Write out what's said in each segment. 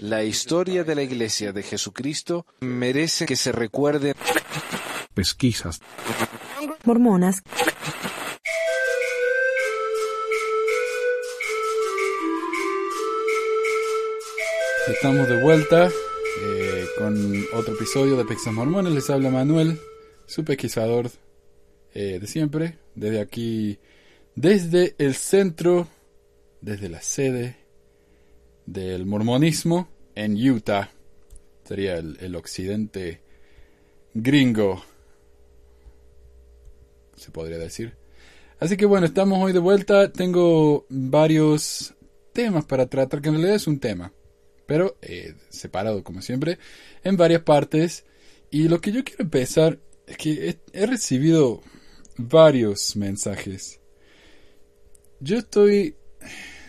La historia de la Iglesia de Jesucristo merece que se recuerde. Pesquisas. Mormonas. Estamos de vuelta eh, con otro episodio de Pesquisas Mormones. Les habla Manuel, su pesquisador eh, de siempre, desde aquí, desde el centro, desde la sede del mormonismo en Utah. Sería el, el occidente gringo, se podría decir. Así que bueno, estamos hoy de vuelta. Tengo varios temas para tratar, que en realidad es un tema, pero eh, separado como siempre, en varias partes. Y lo que yo quiero empezar es que he, he recibido varios mensajes. Yo estoy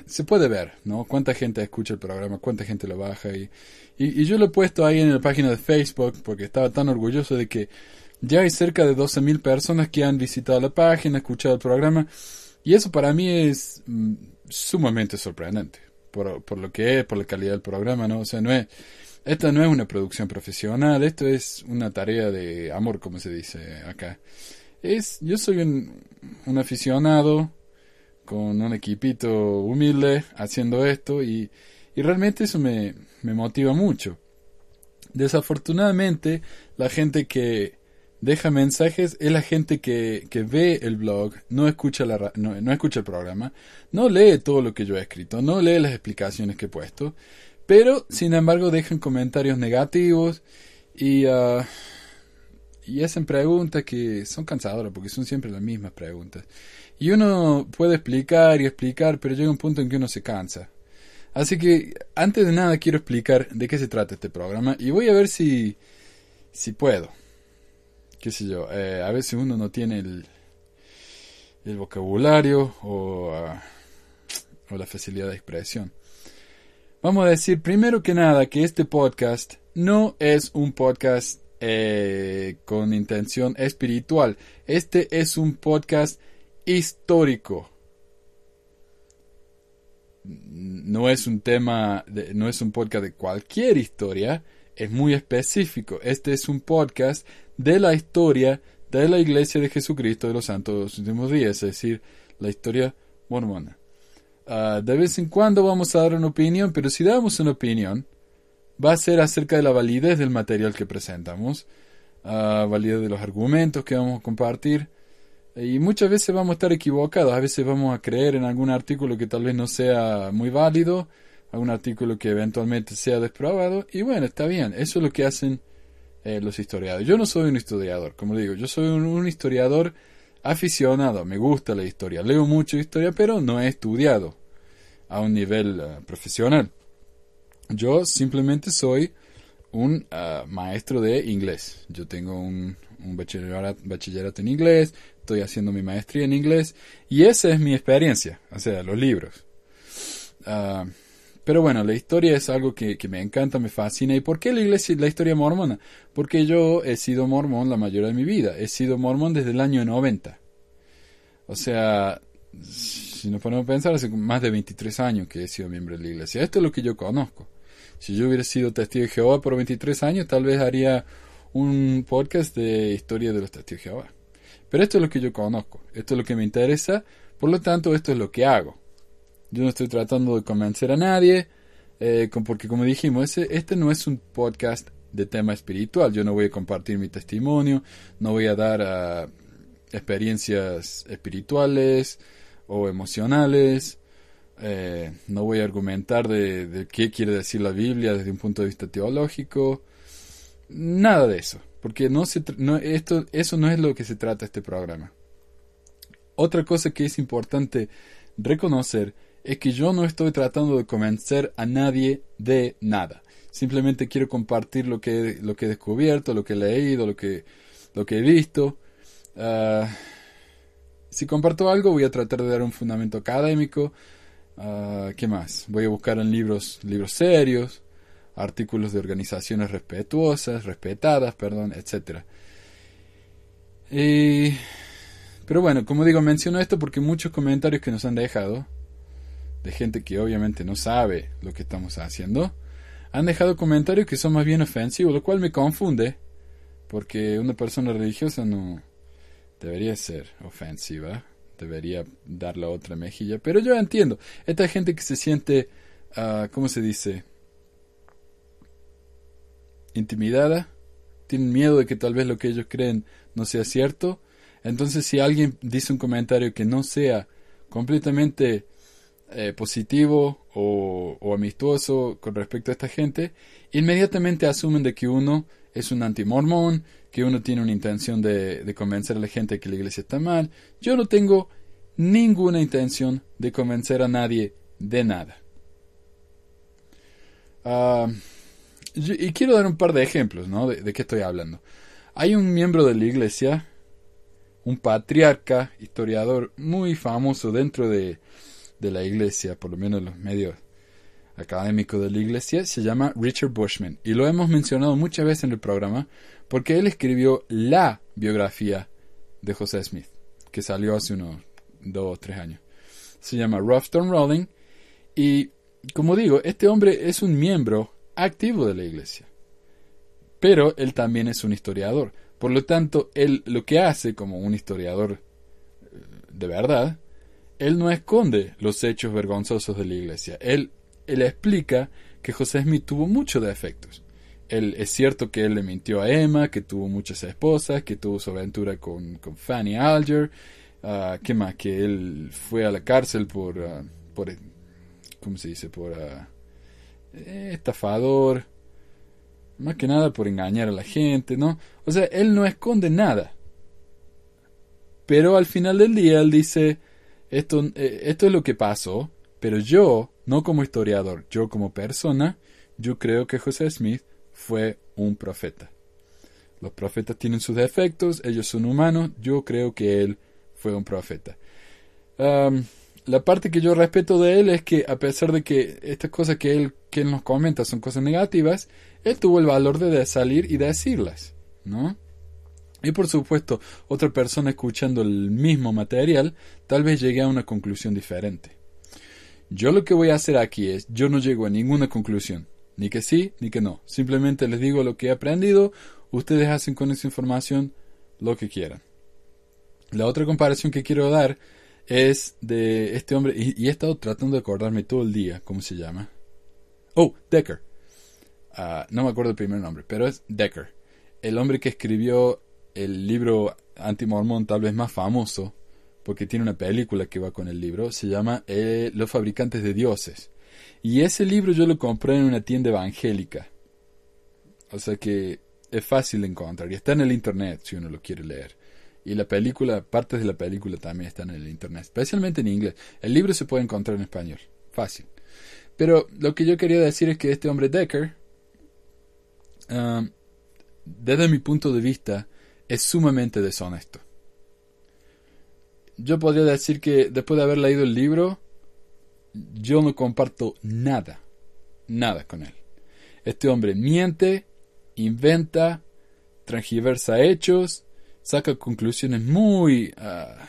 se puede ver, ¿no? Cuánta gente escucha el programa, cuánta gente lo baja y, y, yo lo he puesto ahí en la página de Facebook porque estaba tan orgulloso de que ya hay cerca de 12.000 personas que han visitado la página, escuchado el programa y eso para mí es mm, sumamente sorprendente por, por lo que es, por la calidad del programa, ¿no? O sea, no es, esta no es una producción profesional, esto es una tarea de amor, como se dice acá. Es, yo soy un, un aficionado, con un equipito humilde haciendo esto y, y realmente eso me, me, motiva mucho. Desafortunadamente, la gente que deja mensajes es la gente que, que ve el blog, no escucha, la, no, no, escucha el programa, no lee todo lo que yo he escrito, no lee las explicaciones que he puesto, pero sin embargo dejan comentarios negativos y, uh, y hacen preguntas que son cansadoras porque son siempre las mismas preguntas. Y uno puede explicar y explicar, pero llega un punto en que uno se cansa. Así que, antes de nada, quiero explicar de qué se trata este programa y voy a ver si, si puedo. Qué sé yo, eh, a veces uno no tiene el, el vocabulario o, uh, o la facilidad de expresión. Vamos a decir primero que nada que este podcast no es un podcast eh, con intención espiritual. Este es un podcast histórico. No es un tema, de, no es un podcast de cualquier historia, es muy específico. Este es un podcast de la historia de la Iglesia de Jesucristo de los Santos de los Últimos Días, es decir, la historia mormona. Uh, de vez en cuando vamos a dar una opinión, pero si damos una opinión, va a ser acerca de la validez del material que presentamos, uh, validez de los argumentos que vamos a compartir, y muchas veces vamos a estar equivocados, a veces vamos a creer en algún artículo que tal vez no sea muy válido, algún artículo que eventualmente sea desprobado, y bueno, está bien, eso es lo que hacen eh, los historiadores. Yo no soy un historiador, como digo, yo soy un, historiador aficionado, me gusta la historia, leo mucho historia, pero no he estudiado a un nivel uh, profesional. Yo simplemente soy un uh, maestro de inglés. Yo tengo un, un bachillerato, bachillerato, en inglés, estoy haciendo mi maestría en inglés y esa es mi experiencia, o sea, los libros. Uh, pero bueno, la historia es algo que, me encanta, me fascina. ¿Y por qué la iglesia, la historia mormona? Porque yo he sido mormón la mayoría de mi vida. He sido mormón desde el año 90. O sea, si nos ponemos a pensar, hace más de 23 años que he sido miembro de la iglesia. Esto es lo que yo conozco. Si yo hubiera sido testigo de Jehová por 23 años, tal vez haría un podcast de historia de los testigos de Jehová. Pero esto es lo que yo conozco, esto es lo que me interesa, por lo tanto esto es lo que hago. Yo no estoy tratando de convencer a nadie, eh, porque como dijimos, ese, este no es un podcast de tema espiritual. Yo no voy a compartir mi testimonio, no voy a dar uh, experiencias espirituales o emocionales, eh, no voy a argumentar de, de, qué quiere decir la Biblia desde un punto de vista teológico, nada de eso, porque no se, no, esto, eso no es lo que se trata este programa. Otra cosa que es importante reconocer es que yo no estoy tratando de convencer a nadie de nada. Simplemente quiero compartir lo que, lo que he descubierto, lo que he leído, lo que, lo que he visto. Uh, si comparto algo, voy a tratar de dar un fundamento académico. Uh, ¿Qué más? Voy a buscar en libros, libros serios, artículos de organizaciones respetuosas, respetadas, perdón, etc. Y, pero bueno, como digo, menciono esto porque muchos comentarios que nos han dejado de gente que obviamente no sabe lo que estamos haciendo, han dejado comentarios que son más bien ofensivos, lo cual me confunde, porque una persona religiosa no debería ser ofensiva, debería dar la otra mejilla, pero yo entiendo, esta gente que se siente, ah, ¿cómo se dice? Intimidada, tienen miedo de que tal vez lo que ellos creen no sea cierto, entonces si alguien dice un comentario que no sea completamente eh, positivo o, amistoso con respecto a esta gente, inmediatamente asumen de que uno es un antimormón, que uno tiene una intención de, convencer a la gente de que la iglesia está mal. Yo no tengo ninguna intención de convencer a nadie de nada. Ah, y quiero dar un par de ejemplos, ¿no? De, qué estoy hablando. Hay un miembro de la iglesia, un patriarca, historiador muy famoso dentro de, de la iglesia, por lo menos los medios académicos de la iglesia, se llama Richard Bushman. Y lo hemos mencionado muchas veces en el programa porque él escribió la biografía de José Smith, que salió hace unos dos o tres años. Se llama Rough Rolling. Y como digo, este hombre es un miembro activo de la iglesia. Pero él también es un historiador. Por lo tanto, él lo que hace como un historiador eh, de verdad él no esconde los hechos vergonzosos de la iglesia. Él, él explica que José Smith tuvo muchos defectos. Él, es cierto que él le mintió a Emma, que tuvo muchas esposas, que tuvo su aventura con, Fanny Alger, uh, ¿qué más? Que él fue a la cárcel por, ah, por ¿cómo se dice? Por ah, estafador, más que nada por engañar a la gente, ¿no? O sea, él no esconde nada. Pero al final del día él dice, esto, eh, esto es lo que pasó, pero yo, no como historiador, yo como persona, yo creo que José Smith fue un profeta. Los profetas tienen sus defectos, ellos son humanos, yo creo que él fue un profeta. La parte que yo respeto de él es que a pesar de que estas cosas que él, que nos comenta son cosas negativas, él tuvo el valor de salir y decirlas, ¿no? Y por supuesto, otra persona escuchando el mismo material tal vez llegue a una conclusión diferente. Yo lo que voy a hacer aquí es, yo no llego a ninguna conclusión, ni que sí, ni que no. Simplemente les digo lo que he aprendido, ustedes hacen con esa información lo que quieran. La otra comparación que quiero dar es de este hombre, y, he estado tratando de acordarme todo el día, ¿cómo se llama? Oh, Decker. Ah, no me acuerdo el primer nombre, pero es Decker. El hombre que escribió el libro anti-mormón tal vez más famoso, porque tiene una película que va con el libro, se llama eh, Los fabricantes de dioses. Y ese libro yo lo compré en una tienda evangélica. O sea que es fácil de encontrar y está en el internet si uno lo quiere leer. Y la película, partes de la película también están en el internet, especialmente en inglés. El libro se puede encontrar en español, fácil. Pero lo que yo quería decir es que este hombre Decker, ah, desde mi punto de vista, es sumamente deshonesto. Yo podría decir que después de haber leído el libro, yo no comparto nada, nada con él. Este hombre miente, inventa, transgiversa hechos, saca conclusiones muy, ah,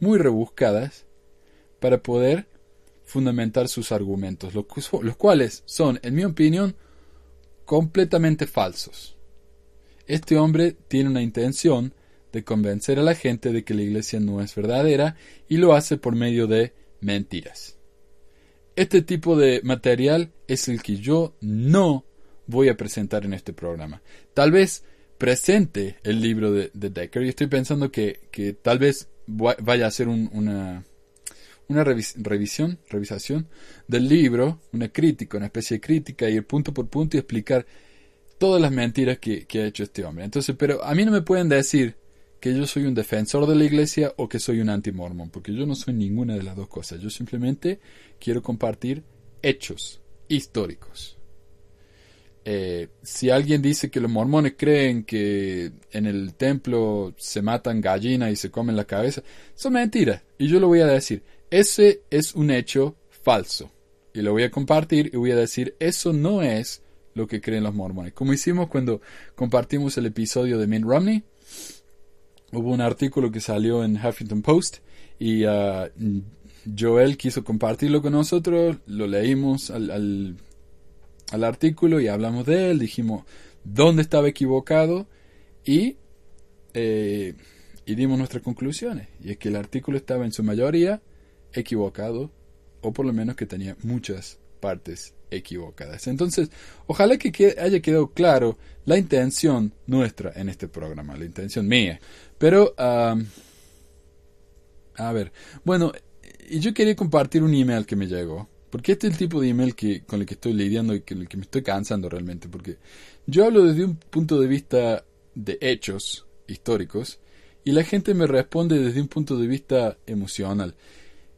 muy rebuscadas para poder fundamentar sus argumentos, los cuales son, en mi opinión, completamente falsos. Este hombre tiene una intención de convencer a la gente de que la iglesia no es verdadera y lo hace por medio de mentiras. Este tipo de material es el que yo no voy a presentar en este programa. Tal vez presente el libro de, Decker y estoy pensando que, tal vez vaya a hacer una, una revisión, revisación del libro, una crítica, una especie de crítica, ir punto por punto y explicar todas las mentiras que, ha hecho este hombre. Entonces, pero a mí no me pueden decir que yo soy un defensor de la iglesia o que soy un anti-mormón, porque yo no soy ninguna de las dos cosas. Yo simplemente quiero compartir hechos históricos. Eh, si alguien dice que los mormones creen que en el templo se matan gallinas y se comen la cabeza, son mentiras. Y yo lo voy a decir. Ese es un hecho falso. Y lo voy a compartir y voy a decir, eso no es lo que creen los mormones. Como hicimos cuando compartimos el episodio de Mitt Romney, hubo un artículo que salió en Huffington Post y uh, Joel quiso compartirlo con nosotros, lo leímos al, al, al artículo y hablamos de él, dijimos dónde estaba equivocado y, eh, y dimos nuestras conclusiones. Y es que el artículo estaba en su mayoría equivocado, o por lo menos que tenía muchas partes equivocadas. Entonces, ojalá que haya quedado claro la intención nuestra en este programa, la intención mía. Pero, a ver, bueno, yo quería compartir un email que me llegó. Porque este es el tipo de email que, con el que estoy lidiando y con el que me estoy cansando realmente. Porque yo hablo desde un punto de vista de hechos históricos y la gente me responde desde un punto de vista emocional.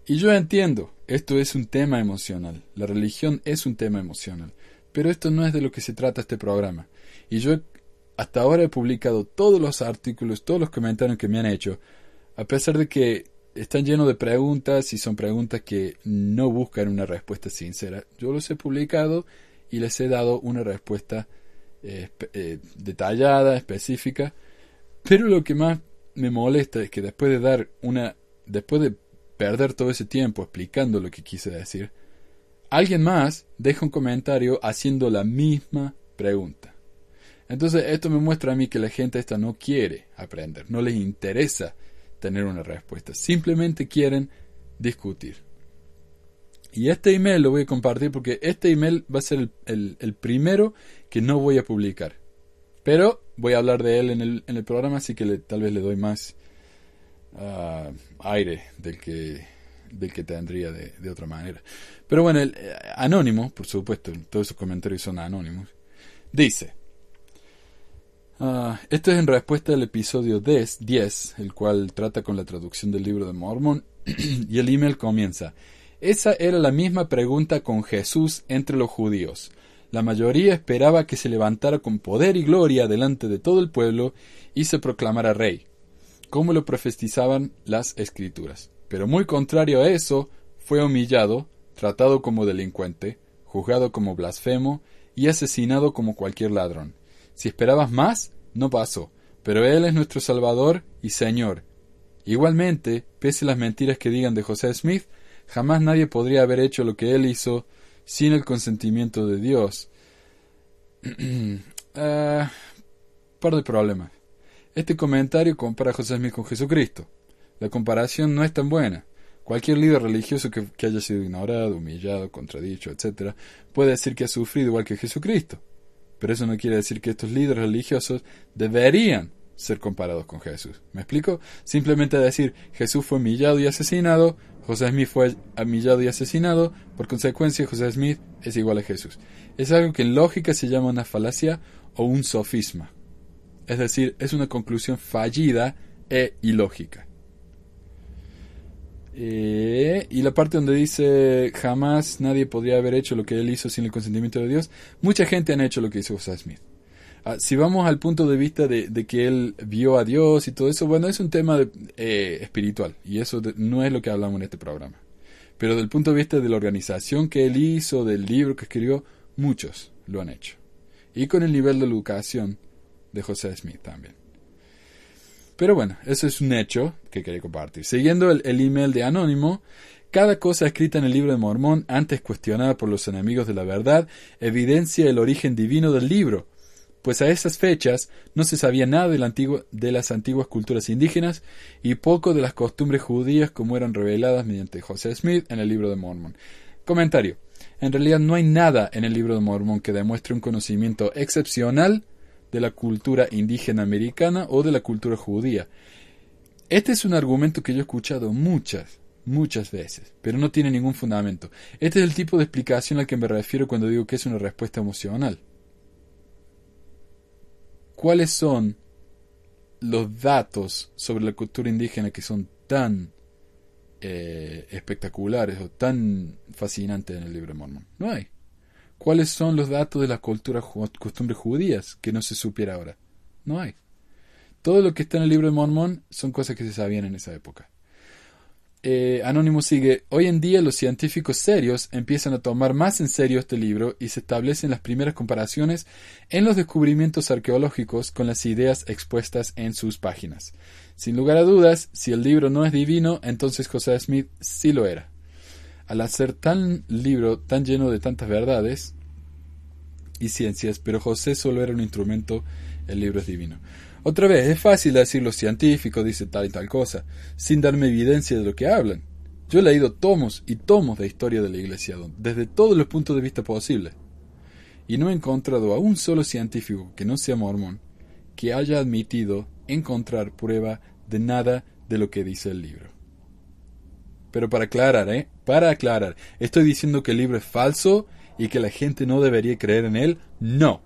Y yo entiendo, esto es un tema emocional, la religión es un tema emocional, pero esto no es de lo que se trata este programa. Y yo hasta ahora he publicado todos los artículos, todos los comentarios que me han hecho, a pesar de que están llenos de preguntas y son preguntas que no buscan una respuesta sincera. Yo los he publicado y les he dado una respuesta eh, eh, detallada, específica, pero lo que más me molesta es que después de dar una, después de perder todo ese tiempo explicando lo que quise decir, alguien más deja un comentario haciendo la misma pregunta. Entonces esto me muestra a mí que la gente esta no quiere aprender, no les interesa tener una respuesta, simplemente quieren discutir. Y este email lo voy a compartir porque este email va a ser el, primero que no voy a publicar. Pero voy a hablar de él en el, en el programa, así que tal vez le doy más ah, aire del que, del que tendría de, de otra manera. Pero bueno, el, eh, anónimo, por supuesto, todos esos comentarios son anónimos. Dice, ah, esto es en respuesta al episodio 10, 10, el cual trata con la traducción del libro de Mormon, y el email comienza. Esa era la misma pregunta con Jesús entre los judíos. La mayoría esperaba que se levantara con poder y gloria delante de todo el pueblo y se proclamara rey, como lo profetizaban las escrituras. Pero muy contrario a eso, fue humillado, tratado como delincuente, juzgado como blasfemo y asesinado como cualquier ladrón. Si esperabas más, no pasó, pero Él es nuestro Salvador y Señor. Igualmente, pese a las mentiras que digan de José Smith, Jamás nadie podría haber hecho lo que él hizo sin el consentimiento de Dios. uh, par de problemas. Este comentario compara a José Smith con Jesucristo. La comparación no es tan buena. Cualquier líder religioso que, que, haya sido ignorado, humillado, contradicho, etc., puede decir que ha sufrido igual que Jesucristo. Pero eso no quiere decir que estos líderes religiosos deberían ser comparados con Jesús. ¿Me explico? Simplemente decir Jesús fue humillado y asesinado, José Smith fue humillado y asesinado, por consecuencia José Smith es igual a Jesús. Es algo que en lógica se llama una falacia o un sofisma. Es decir, es una conclusión fallida e ilógica. Eh, y la parte donde dice jamás nadie podría haber hecho lo que él hizo sin el consentimiento de Dios, mucha gente han hecho lo que hizo José Smith. Ah, si vamos al punto de vista de, que él vio a Dios y todo eso, bueno, es un tema eh, espiritual y eso no es lo que hablamos en este programa. Pero del punto de vista de la organización que él hizo, del libro que escribió, muchos lo han hecho. Y con el nivel de educación de José Smith también. Pero bueno, eso es un hecho que quería compartir. Siguiendo el, el email de Anónimo, cada cosa escrita en el libro de Mormón, antes cuestionada por los enemigos de la verdad, evidencia el origen divino del libro pues a esas fechas no se sabía nada de las antiguas culturas indígenas y poco de las costumbres judías como eran reveladas mediante José Smith en el libro de Mormon. Comentario. En realidad no hay nada en el libro de Mormon que demuestre un conocimiento excepcional de la cultura indígena americana o de la cultura judía. Este es un argumento que yo he escuchado muchas, muchas veces, pero no tiene ningún fundamento. Este es el tipo de explicación al que me refiero cuando digo que es una respuesta emocional cuáles son los datos sobre la cultura indígena que son tan eh, espectaculares o tan fascinantes en el libro de Mormón. No hay. ¿Cuáles son los datos de las culturas, costumbres judías que no se supiera ahora? No hay. Todo lo que está en el libro de Mormón son cosas que se sabían en esa época. Eh, Anónimo sigue, hoy en día los científicos serios empiezan a tomar más en serio este libro y se establecen las primeras comparaciones en los descubrimientos arqueológicos con las ideas expuestas en sus páginas. Sin lugar a dudas, si el libro no es divino, entonces José Smith sí lo era. Al hacer tan libro tan lleno de tantas verdades y ciencias, pero José solo era un instrumento, el libro es divino. Otra vez, es fácil decir los científicos dicen tal y tal cosa, sin darme evidencia de lo que hablan. Yo he leído tomos y tomos de historia de la Iglesia, desde todos los puntos de vista posibles, y no he encontrado a un solo científico que no sea mormón que haya admitido encontrar prueba de nada de lo que dice el libro. Pero para aclarar, ¿eh? Para aclarar, ¿estoy diciendo que el libro es falso y que la gente no debería creer en él? No.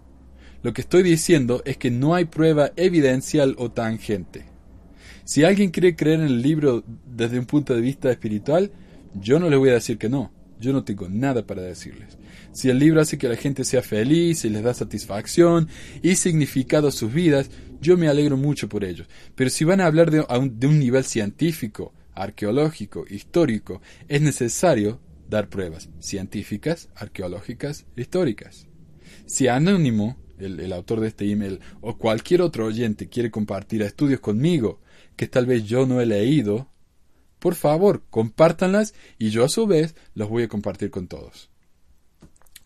Lo que estoy diciendo es que no hay prueba evidencial o tangente. Si alguien quiere creer en el libro desde un punto de vista espiritual, yo no le voy a decir que no. Yo no tengo nada para decirles. Si el libro hace que la gente sea feliz y les da satisfacción y significado a sus vidas, yo me alegro mucho por ellos. Pero si van a hablar de, un, de un nivel científico, arqueológico, histórico, es necesario dar pruebas científicas, arqueológicas, históricas. Si Anónimo, el, autor de este email, o cualquier otro oyente quiere compartir estudios conmigo que tal vez yo no he leído, por favor, compártanlas y yo a su vez los voy a compartir con todos.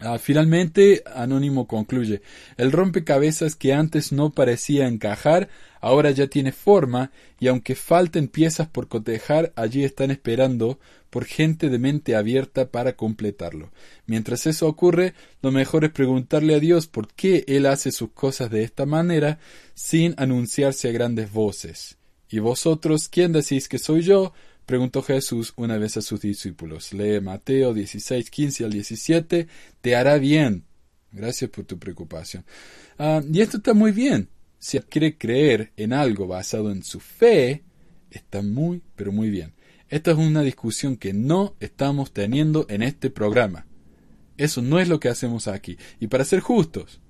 Ah, finalmente, Anónimo concluye, el rompecabezas que antes no parecía encajar, ahora ya tiene forma, y aunque falten piezas por cotejar, allí están esperando por gente de mente abierta para completarlo. Mientras eso ocurre, lo mejor es preguntarle a Dios por qué Él hace sus cosas de esta manera, sin anunciarse a grandes voces. ¿Y vosotros quién decís que soy yo? Preguntó Jesús una vez a sus discípulos. Lee Mateo 16, 15 al 17. Te hará bien. Gracias por tu preocupación. Ah, y esto está muy bien. Si quiere creer en algo basado en su fe, está muy, pero muy bien. Esta es una discusión que no estamos teniendo en este programa. Eso no es lo que hacemos aquí. Y para ser justos,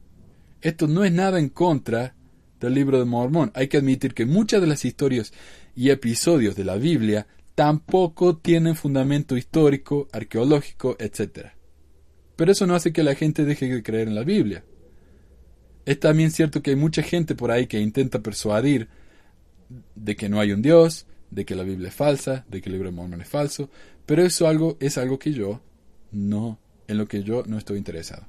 esto no es nada en contra del libro de Mormón. Hay que admitir que muchas de las historias y episodios de la Biblia tampoco tienen fundamento histórico, arqueológico, etc. Pero eso no hace que la gente deje de creer en la Biblia. Es también cierto que hay mucha gente por ahí que intenta persuadir de que no hay un Dios, de que la Biblia es falsa, de que el libro de Mormon es falso, pero eso es algo que yo no, en lo que yo no estoy interesado.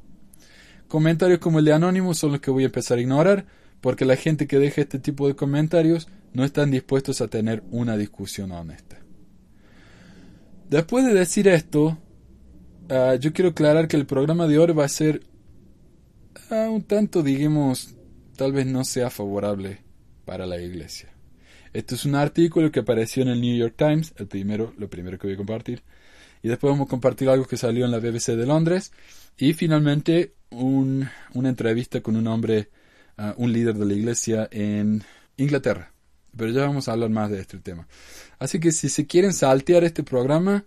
Comentarios como el de Anónimo son los que voy a empezar a ignorar, porque la gente que deja este tipo de comentarios no están dispuestos a tener una discusión honesta. Después de decir esto, uh, yo quiero aclarar que el programa de hoy va a ser uh, un tanto, digamos, tal vez no sea favorable para la iglesia. Esto es un artículo que apareció en el New York Times, el primero, lo primero que voy a compartir. Y después vamos a compartir algo que salió en la BBC de Londres. Y finalmente un, una entrevista con un hombre, uh, un líder de la iglesia en Inglaterra. Pero ya vamos a hablar más de este tema. Así que si se quieren saltear este programa,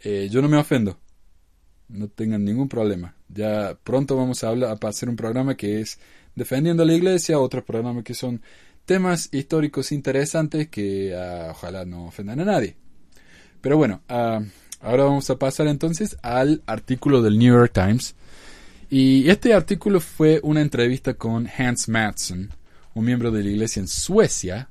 eh, yo no me ofendo. No tengan ningún problema. Ya pronto vamos a, hablar, a hacer un programa que es defendiendo a la iglesia, otros programas que son temas históricos interesantes que uh, ojalá no ofendan a nadie. Pero bueno, uh, ahora vamos a pasar entonces al artículo del New York Times. Y este artículo fue una entrevista con Hans Matson, un miembro de la iglesia en Suecia,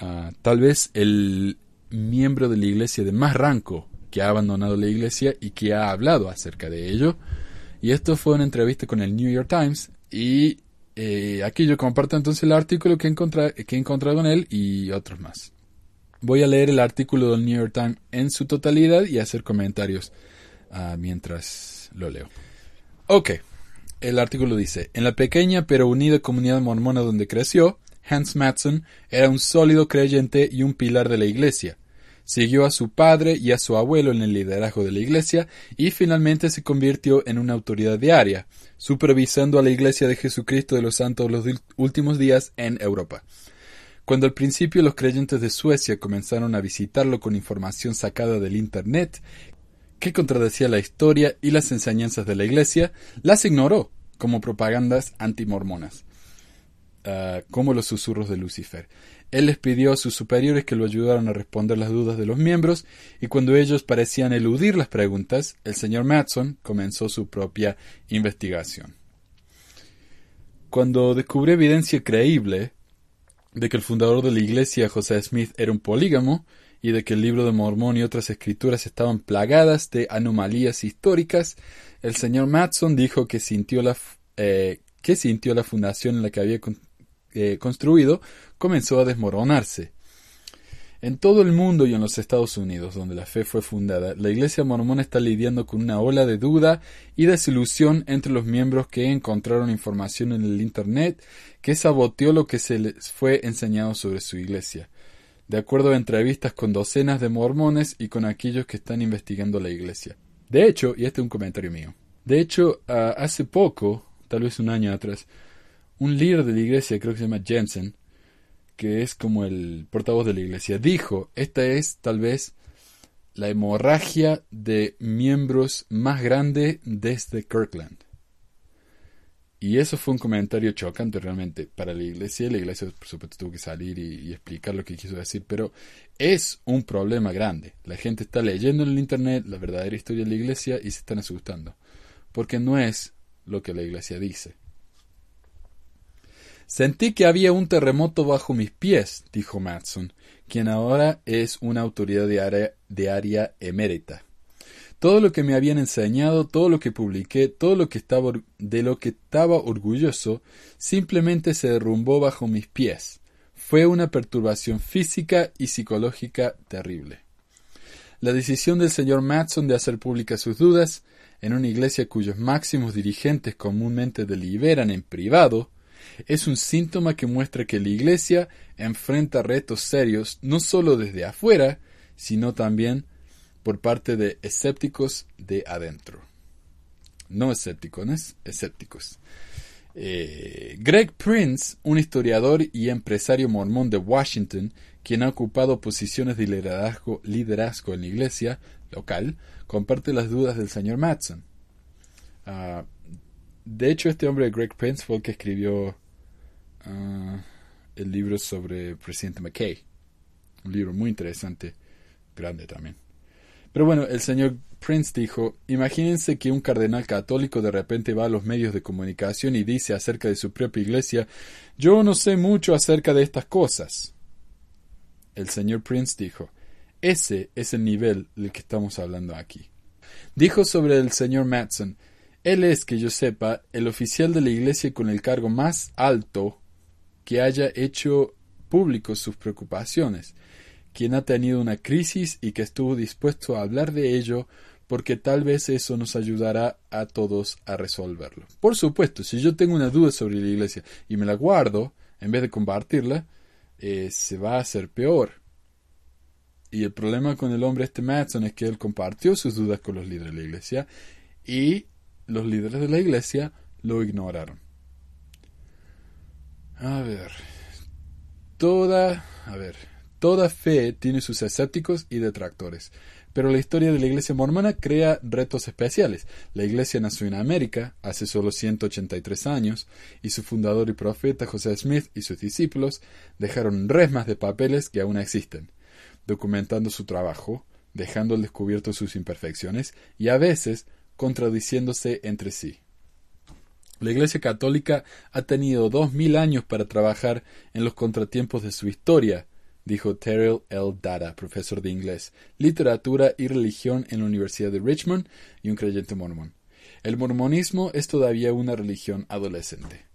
uh, tal vez el miembro de la iglesia de más rango que ha abandonado la iglesia y que ha hablado acerca de ello. Y esto fue una entrevista con el New York Times y eh, aquí yo comparto entonces el artículo que, que he encontrado en él y otros más. Voy a leer el artículo del New York Times en su totalidad y hacer comentarios uh, mientras lo leo. Ok, el artículo dice, en la pequeña pero unida comunidad mormona donde creció, Hans Matson era un sólido creyente y un pilar de la Iglesia. Siguió a su padre y a su abuelo en el liderazgo de la Iglesia y finalmente se convirtió en una autoridad diaria, supervisando a la Iglesia de Jesucristo de los Santos los últimos días en Europa. Cuando al principio los creyentes de Suecia comenzaron a visitarlo con información sacada del Internet, que contradecía la historia y las enseñanzas de la Iglesia, las ignoró como propagandas antimormonas. Ah, como los susurros de Lucifer. Él les pidió a sus superiores que lo ayudaran a responder las dudas de los miembros, y cuando ellos parecían eludir las preguntas, el señor Matson comenzó su propia investigación. Cuando descubrió evidencia creíble de que el fundador de la iglesia, José Smith, era un polígamo, y de que el libro de Mormón y otras escrituras estaban plagadas de anomalías históricas, el señor Matson dijo que sintió la, eh, que sintió la fundación en la que había eh, construido comenzó a desmoronarse. En todo el mundo y en los Estados Unidos, donde la fe fue fundada, la Iglesia mormona está lidiando con una ola de duda y desilusión entre los miembros que encontraron información en el Internet que saboteó lo que se les fue enseñado sobre su Iglesia, de acuerdo a entrevistas con docenas de mormones y con aquellos que están investigando la Iglesia. De hecho, y este es un comentario mío, de hecho, ah, hace poco, tal vez un año atrás, un líder de la Iglesia, creo que se llama Jensen, que es como el portavoz de la iglesia, dijo, esta es tal vez la hemorragia de miembros más grande desde Kirkland. Y eso fue un comentario chocante realmente para la iglesia. La iglesia, por supuesto, tuvo que salir y, explicar lo que quiso decir, pero es un problema grande. La gente está leyendo en el Internet la verdadera historia de la iglesia y se están asustando, porque no es lo que la iglesia dice. Sentí que había un terremoto bajo mis pies, dijo Matson, quien ahora es una autoridad de área, emérita. Todo lo que me habían enseñado, todo lo que publiqué, todo lo que estaba de lo que estaba orgulloso, simplemente se derrumbó bajo mis pies. Fue una perturbación física y psicológica terrible. La decisión del señor Matson de hacer públicas sus dudas, en una iglesia cuyos máximos dirigentes comúnmente deliberan en privado, es un síntoma que muestra que la Iglesia enfrenta retos serios no solo desde afuera, sino también por parte de escépticos de adentro. No escépticos, escépticos. Eh, Greg Prince, un historiador y empresario mormón de Washington, quien ha ocupado posiciones de liderazgo, en la iglesia local, comparte las dudas del señor Matson. Ah, de hecho, este hombre, Greg Prince, fue el que escribió ah, el libro sobre presidente McKay. Un libro muy interesante, grande también. Pero bueno, el señor Prince dijo, imagínense que un cardenal católico de repente va a los medios de comunicación y dice acerca de su propia iglesia, yo no sé mucho acerca de estas cosas. El señor Prince dijo, ese es el nivel del que estamos hablando aquí. Dijo sobre el señor Matson, él es, que yo sepa, el oficial de la Iglesia con el cargo más alto que haya hecho público sus preocupaciones, quien ha tenido una crisis y que estuvo dispuesto a hablar de ello porque tal vez eso nos ayudará a todos a resolverlo. Por supuesto, si yo tengo una duda sobre la Iglesia y me la guardo, en vez de compartirla, eh, se va a hacer peor. Y el problema con el hombre este Matson es que él compartió sus dudas con los líderes de la Iglesia y los líderes de la iglesia lo ignoraron. A ver. Toda, a ver, toda fe tiene sus escépticos y detractores, pero la historia de la iglesia mormona crea retos especiales. La iglesia nació en América hace solo 183 años y su fundador y profeta José Smith y sus discípulos dejaron resmas de papeles que aún existen, documentando su trabajo, dejando al descubierto sus imperfecciones y a veces contradiciéndose entre sí. La Iglesia Católica ha tenido dos mil años para trabajar en los contratiempos de su historia, dijo Terrell L. Dada, profesor de inglés, literatura y religión en la Universidad de Richmond y un creyente mormón. El mormonismo es todavía una religión adolescente.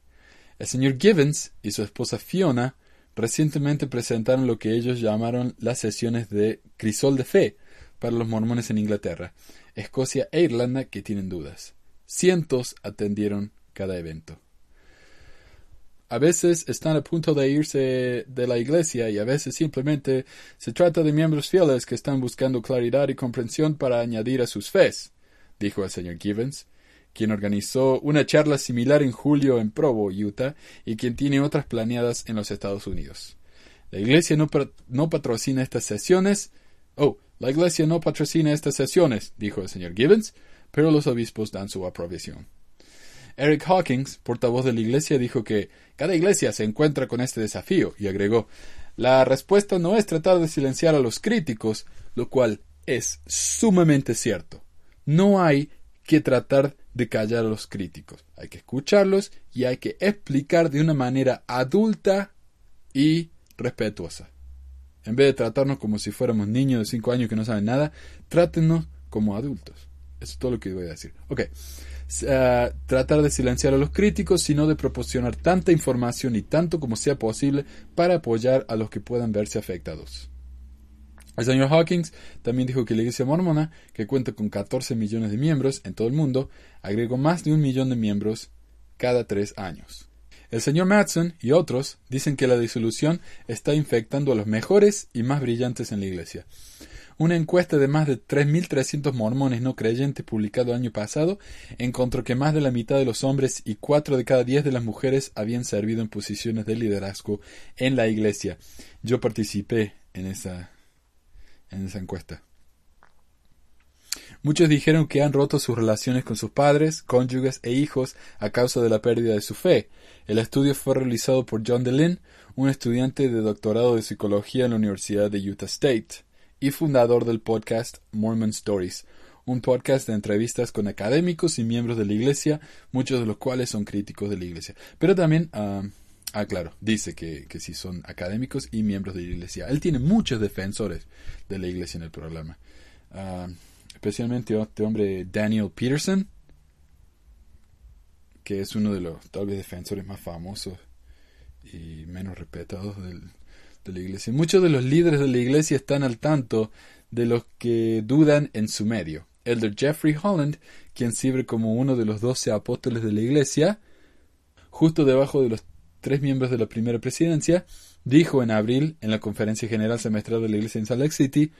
El señor Givens y su esposa Fiona recientemente presentaron lo que ellos llamaron las sesiones de crisol de fe para los mormones en Inglaterra, Escocia e Irlanda que tienen dudas. Cientos atendieron cada evento. A veces están a punto de irse de la iglesia y a veces simplemente se trata de miembros fieles que están buscando claridad y comprensión para añadir a sus fes, dijo el señor Givens, quien organizó una charla similar en julio en Provo, Utah, y quien tiene otras planeadas en los Estados Unidos. La iglesia no, no patrocina estas sesiones. Oh, la Iglesia no patrocina estas sesiones, dijo el señor Gibbons, pero los obispos dan su aprobación. Eric Hawkins, portavoz de la Iglesia, dijo que cada iglesia se encuentra con este desafío y agregó La respuesta no es tratar de silenciar a los críticos, lo cual es sumamente cierto. No hay que tratar de callar a los críticos. Hay que escucharlos y hay que explicar de una manera adulta y respetuosa. En vez de tratarnos como si fuéramos niños de 5 años que no saben nada, trátenos como adultos. Eso es todo lo que voy a decir. Ok. Uh, tratar de silenciar a los críticos, sino de proporcionar tanta información y tanto como sea posible para apoyar a los que puedan verse afectados. El señor Hawkins también dijo que la Iglesia Mormona, que cuenta con 14 millones de miembros en todo el mundo, agregó más de un millón de miembros cada tres años. El señor Matson y otros dicen que la disolución está infectando a los mejores y más brillantes en la Iglesia. Una encuesta de más de 3.300 mormones no creyentes publicado año pasado encontró que más de la mitad de los hombres y 4 de cada 10 de las mujeres habían servido en posiciones de liderazgo en la iglesia. Yo participé en esa encuesta. Muchos dijeron que han roto sus relaciones con sus padres, cónyuges e hijos a causa de la pérdida de su fe. El estudio fue realizado por John DeLynn, un estudiante de doctorado de psicología en la Universidad de Utah State y fundador del podcast Mormon Stories, un podcast de entrevistas con académicos y miembros de la Iglesia, muchos de los cuales son críticos de la Iglesia. Pero también, ah, ah claro, dice que, que sí son académicos y miembros de la Iglesia. Él tiene muchos defensores de la Iglesia en el programa. Ah, especialmente este hombre Daniel Peterson, que es uno de los tal vez defensores más famosos y menos respetados del, de la iglesia. Muchos de los líderes de la iglesia están al tanto de los que dudan en su medio. Elder Jeffrey Holland, quien sirve como uno de los doce apóstoles de la iglesia, justo debajo de los tres miembros de la primera presidencia, dijo en abril en la conferencia general semestral de la iglesia en Salt Lake City,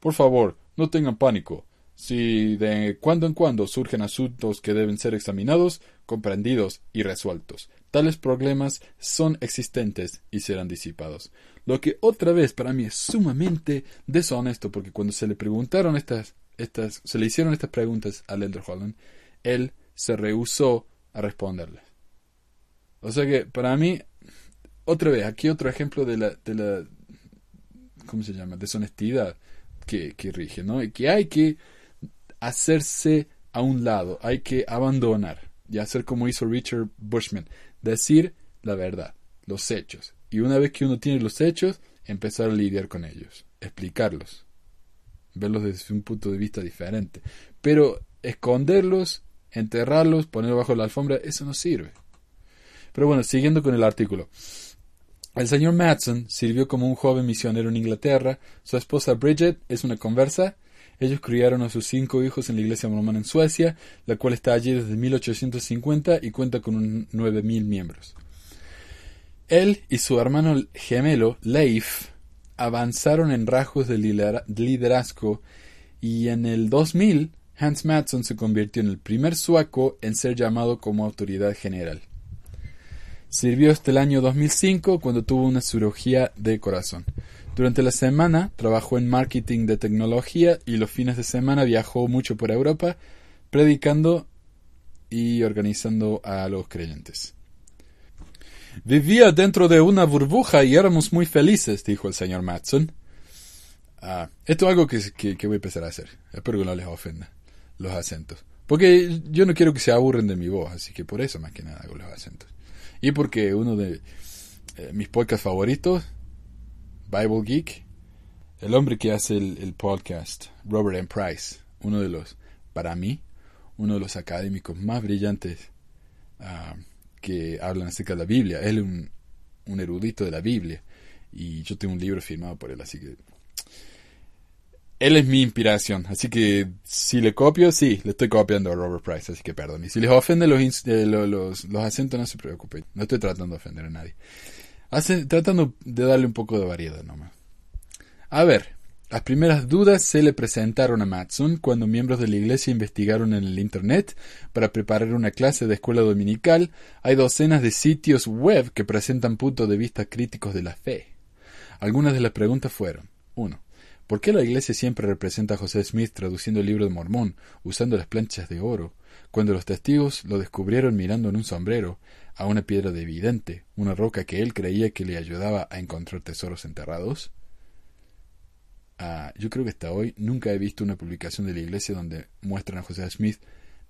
por favor, no tengan pánico. Si de cuando en cuando surgen asuntos que deben ser examinados, comprendidos y resueltos, tales problemas son existentes y serán disipados. Lo que otra vez para mí es sumamente deshonesto, porque cuando se le preguntaron estas, estas, se le hicieron estas preguntas al Elder Holland, él se rehusó a responderles. O sea que para mí, otra vez, aquí otro ejemplo de la, de la ¿cómo se llama? deshonestidad que, rige, ¿no? Que hay que hacerse a un lado, hay que abandonar y hacer como hizo Richard Bushman, decir la verdad, los hechos. Y una vez que uno tiene los hechos, empezar a lidiar con ellos, explicarlos, verlos desde un punto de vista diferente. Pero esconderlos, enterrarlos, ponerlos bajo la alfombra, eso no sirve. Pero bueno, siguiendo con el artículo. El señor Matson sirvió como un joven misionero en Inglaterra. Su esposa Bridget es una conversa ellos criaron a sus cinco hijos en la iglesia mormona en Suecia, la cual está allí desde 1850 y cuenta con 9.000 miembros. Él y su hermano gemelo, Leif, avanzaron en rasgos de liderazgo y en el 2000 Hans Matson se convirtió en el primer sueco en ser llamado como autoridad general. Sirvió hasta el año 2005 cuando tuvo una cirugía de corazón. Durante la semana trabajó en marketing de tecnología y los fines de semana viajó mucho por Europa predicando y organizando a los creyentes. Vivía dentro de una burbuja y éramos muy felices, dijo el señor Matson. Ah, esto es algo que, que, voy a empezar a hacer. Espero que no les ofenda los acentos. Porque yo no quiero que se aburren de mi voz, así que por eso más que nada hago los acentos. Y porque uno de eh, mis podcasts favoritos Bible Geek, el hombre que hace el, podcast, Robert M. Price, uno de los, para mí, uno de los académicos más brillantes ah, que hablan acerca de la Biblia. Él es un, un erudito de la Biblia y yo tengo un libro firmado por él, así que él es mi inspiración, así que si le copio, sí, le estoy copiando a Robert Price, así que perdón. Y si les ofende los, eh, los, los acentos, no se preocupen, no estoy tratando de ofender a nadie tratando de darle un poco de variedad nomás. A ver, las primeras dudas se le presentaron a Matson cuando miembros de la iglesia investigaron en el Internet para preparar una clase de escuela dominical. Hay docenas de sitios web que presentan puntos de vista críticos de la fe. Algunas de las preguntas fueron 1. ¿Por qué la iglesia siempre representa a José Smith traduciendo el libro de Mormón, usando las planchas de oro, cuando los testigos lo descubrieron mirando en un sombrero, a una piedra de evidente, una roca que él creía que le ayudaba a encontrar tesoros enterrados? Ah, yo creo que hasta hoy nunca he visto una publicación de la iglesia donde muestran a José Smith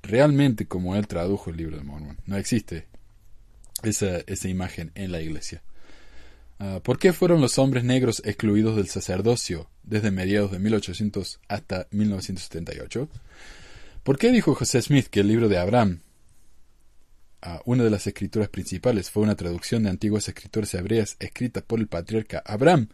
realmente como él tradujo el libro de Mormon. No existe esa, esa imagen en la iglesia. Ah, ¿Por qué fueron los hombres negros excluidos del sacerdocio desde mediados de 1800 hasta 1978? ¿Por qué dijo José Smith que el libro de Abraham, ah, una de las escrituras principales, fue una traducción de antiguas escrituras hebreas escritas por el patriarca Abraham,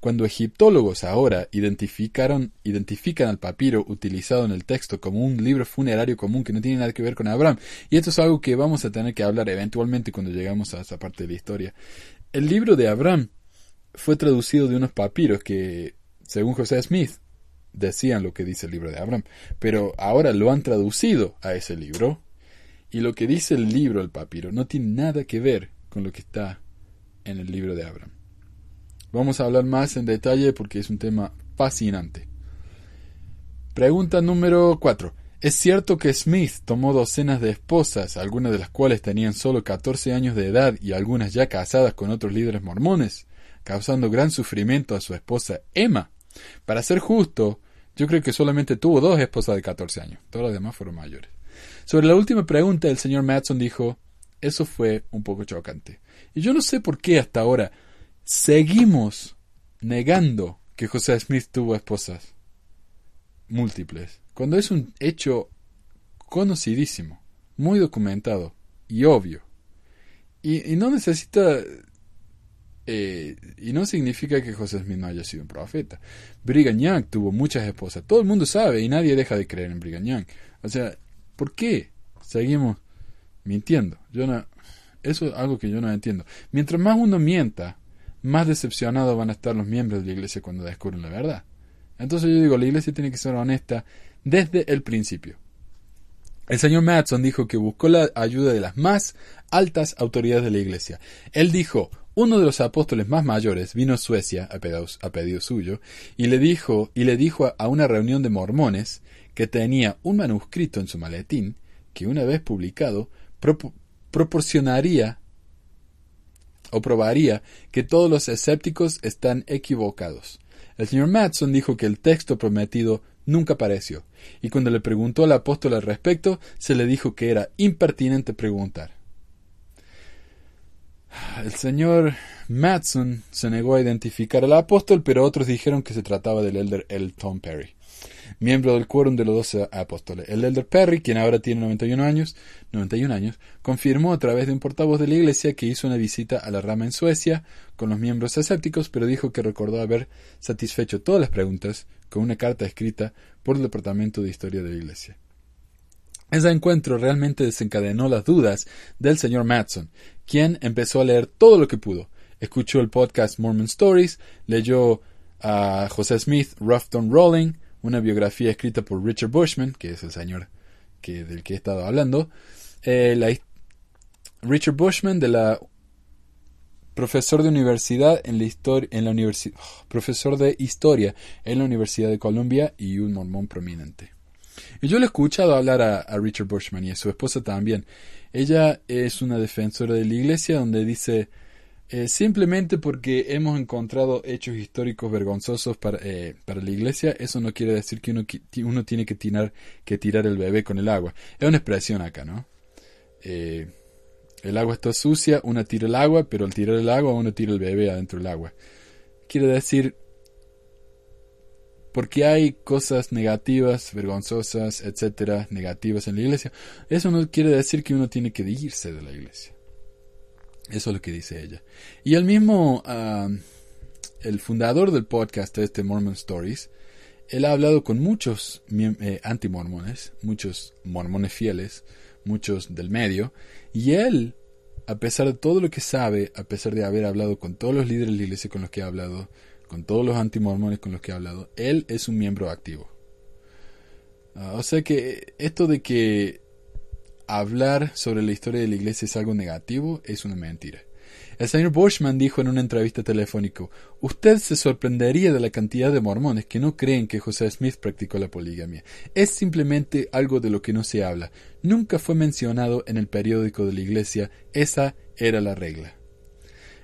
cuando egiptólogos ahora identificaron, identifican al papiro utilizado en el texto como un libro funerario común que no tiene nada que ver con Abraham? Y esto es algo que vamos a tener que hablar eventualmente cuando llegamos a esa parte de la historia. El libro de Abraham fue traducido de unos papiros que, según José Smith, decían lo que dice el libro de Abraham, pero ahora lo han traducido a ese libro y lo que dice el libro del papiro no tiene nada que ver con lo que está en el libro de Abraham. Vamos a hablar más en detalle porque es un tema fascinante. Pregunta número 4. Es cierto que Smith tomó docenas de esposas, algunas de las cuales tenían solo 14 años de edad y algunas ya casadas con otros líderes mormones, causando gran sufrimiento a su esposa Emma. Para ser justo, yo creo que solamente tuvo dos esposas de 14 años, todas las demás fueron mayores. Sobre la última pregunta, el señor Matson dijo, eso fue un poco chocante. Y yo no sé por qué hasta ahora seguimos negando que José Smith tuvo esposas múltiples cuando es un hecho conocidísimo, muy documentado y obvio. Y, no necesita... Eh, y no significa que José Smith no haya sido un profeta. Brigham tuvo muchas esposas. Todo el mundo sabe y nadie deja de creer en Brigham. O sea, ¿por qué seguimos mintiendo? Yo no, eso es algo que yo no entiendo. Mientras más uno mienta, más decepcionados van a estar los miembros de la iglesia cuando descubren la verdad. Entonces yo digo, la iglesia tiene que ser honesta desde el principio. El señor Matson dijo que buscó la ayuda de las más altas autoridades de la Iglesia. Él dijo, uno de los apóstoles más mayores vino a Suecia a pedido, suyo y le dijo y le dijo a una reunión de mormones que tenía un manuscrito en su maletín que una vez publicado proporcionaría o probaría que todos los escépticos están equivocados. El señor Matson dijo que el texto prometido nunca apareció, y cuando le preguntó al apóstol al respecto, se le dijo que era impertinente preguntar. El señor Matson se negó a identificar al apóstol, pero otros dijeron que se trataba del elder Elton Perry miembro del quórum de los doce apóstoles. El elder Perry, quien ahora tiene 91 años, 91 años, confirmó a través de un portavoz de la iglesia que hizo una visita a la rama en Suecia con los miembros escépticos, pero dijo que recordó haber satisfecho todas las preguntas con una carta escrita por el Departamento de Historia de la Iglesia. Ese encuentro realmente desencadenó las dudas del señor Matson, quien empezó a leer todo lo que pudo. Escuchó el podcast Mormon Stories, leyó a José Smith, Ruffton Rolling, una biografía escrita por Richard Bushman, que es el señor que, del que he estado hablando. Eh, Richard Bushman, de la profesor de universidad en la historia, en la universidad, profesor de historia en la Universidad de Columbia y un mormón prominente. Y yo le he escuchado hablar a, Richard Bushman y a su esposa también. Ella es una defensora de la iglesia donde dice eh, simplemente porque hemos encontrado hechos históricos vergonzosos para, eh, para la iglesia, eso no quiere decir que uno, uno tiene que tirar, que tirar el bebé con el agua. Es una expresión acá, ¿no? Eh, el agua está sucia, uno tira el agua, pero al tirar el agua uno tira el bebé adentro del agua. Quiere decir, porque hay cosas negativas, vergonzosas, etcétera, negativas en la iglesia, eso no quiere decir que uno tiene que irse de la iglesia. Eso es lo que dice ella. Y el mismo, ah, el fundador del podcast este Mormon Stories, él ha hablado con muchos eh, antimormones, muchos mormones fieles, muchos del medio, y él, a pesar de todo lo que sabe, a pesar de haber hablado con todos los líderes de la iglesia con los que ha hablado, con todos los antimormones con los que ha hablado, él es un miembro activo. Ah, o sea que esto de que hablar sobre la historia de la iglesia es algo negativo es una mentira. El señor Bushman dijo en una entrevista telefónica, usted se sorprendería de la cantidad de mormones que no creen que José Smith practicó la poligamia. Es simplemente algo de lo que no se habla. Nunca fue mencionado en el periódico de la iglesia. Esa era la regla.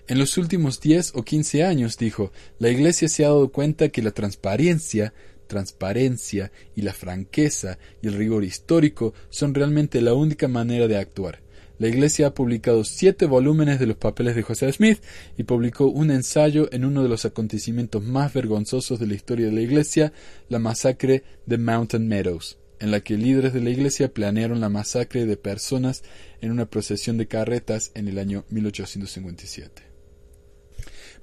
En los últimos 10 o 15 años, dijo, la iglesia se ha dado cuenta que la transparencia transparencia y la franqueza y el rigor histórico son realmente la única manera de actuar. La Iglesia ha publicado siete volúmenes de los papeles de José Smith y publicó un ensayo en uno de los acontecimientos más vergonzosos de la historia de la Iglesia, la masacre de Mountain Meadows, en la que líderes de la Iglesia planearon la masacre de personas en una procesión de carretas en el año 1857.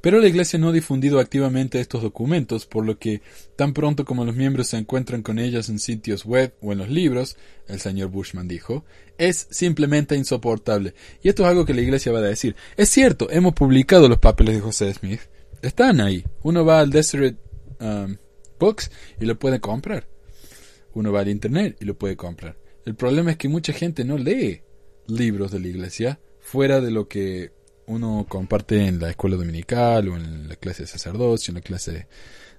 Pero la Iglesia no ha difundido activamente estos documentos, por lo que tan pronto como los miembros se encuentran con ellos en sitios web o en los libros, el señor Bushman dijo, es simplemente insoportable. Y esto es algo que la Iglesia va a decir. Es cierto, hemos publicado los papeles de José Smith. Están ahí. Uno va al Deseret um, Books y lo puede comprar. Uno va al Internet y lo puede comprar. El problema es que mucha gente no lee libros de la Iglesia fuera de lo que uno comparte en la escuela dominical o en la clase de sacerdocio, en la clase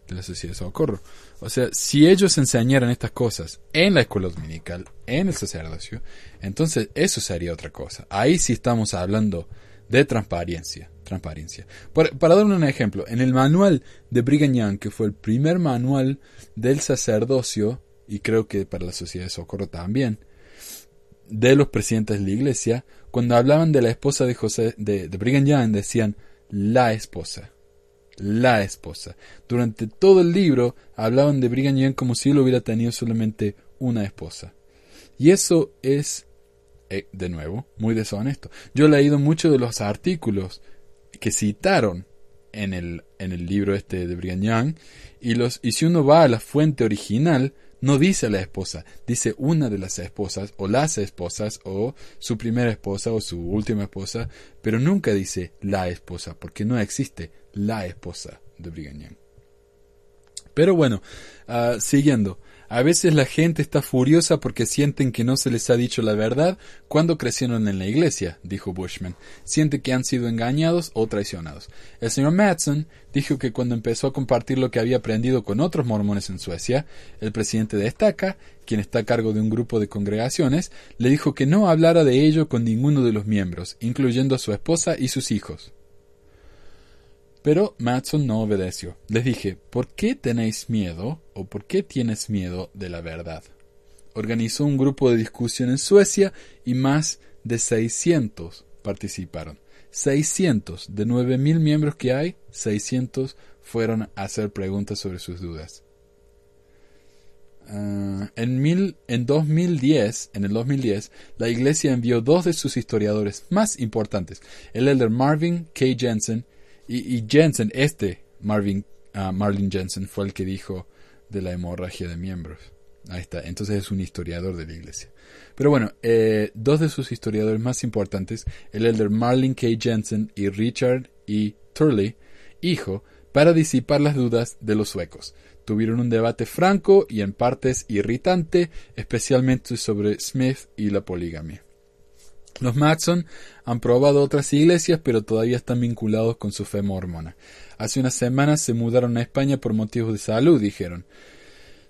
de la sociedad de socorro. O sea, si ellos enseñaran estas cosas en la escuela dominical, en el sacerdocio, entonces eso sería otra cosa. Ahí sí estamos hablando de transparencia. transparencia. para dar un ejemplo, en el manual de Brigham que fue el primer manual del sacerdocio, y creo que para la sociedad de socorro también, de los presidentes de la iglesia, cuando hablaban de la esposa de José, de, Brigham Young, decían la esposa. La esposa. Durante todo el libro hablaban de Brigham Young como si él hubiera tenido solamente una esposa. Y eso es, eh, de nuevo, muy deshonesto. Yo he leído muchos de los artículos que citaron en el, en el libro este de Brigham Young, y, los, y si uno va a la fuente original, no dice la esposa, dice una de las esposas, o las esposas, o su primera esposa, o su última esposa, pero nunca dice la esposa, porque no existe la esposa de Brigham Pero bueno, ah, siguiendo. A veces la gente está furiosa porque sienten que no se les ha dicho la verdad cuando crecieron en la iglesia, dijo Bushman. Siente que han sido engañados o traicionados. El señor Madsen dijo que cuando empezó a compartir lo que había aprendido con otros mormones en Suecia, el presidente de Estaca, quien está a cargo de un grupo de congregaciones, le dijo que no hablara de ello con ninguno de los miembros, incluyendo a su esposa y sus hijos. Pero Matson no obedeció. Les dije, ¿por qué tenéis miedo o por qué tienes miedo de la verdad? Organizó un grupo de discusión en Suecia y más de 600 participaron. 600 de 9.000 miembros que hay, 600 fueron a hacer preguntas sobre sus dudas. Ah, en, mil, en 2010, en el 2010, la iglesia envió dos de sus historiadores más importantes, el elder Marvin K. Jensen y, Jensen, este Marvin, uh, Jensen, fue el que dijo de la hemorragia de miembros. Ahí está, entonces es un historiador de la iglesia. Pero bueno, eh, dos de sus historiadores más importantes, el elder Marlin K. Jensen y Richard E. Turley, hijo, para disipar las dudas de los suecos. Tuvieron un debate franco y en partes irritante, especialmente sobre Smith y la poligamia. Los Matson han probado otras iglesias, pero todavía están vinculados con su fe mormona. Hace unas semanas se mudaron a España por motivos de salud, dijeron.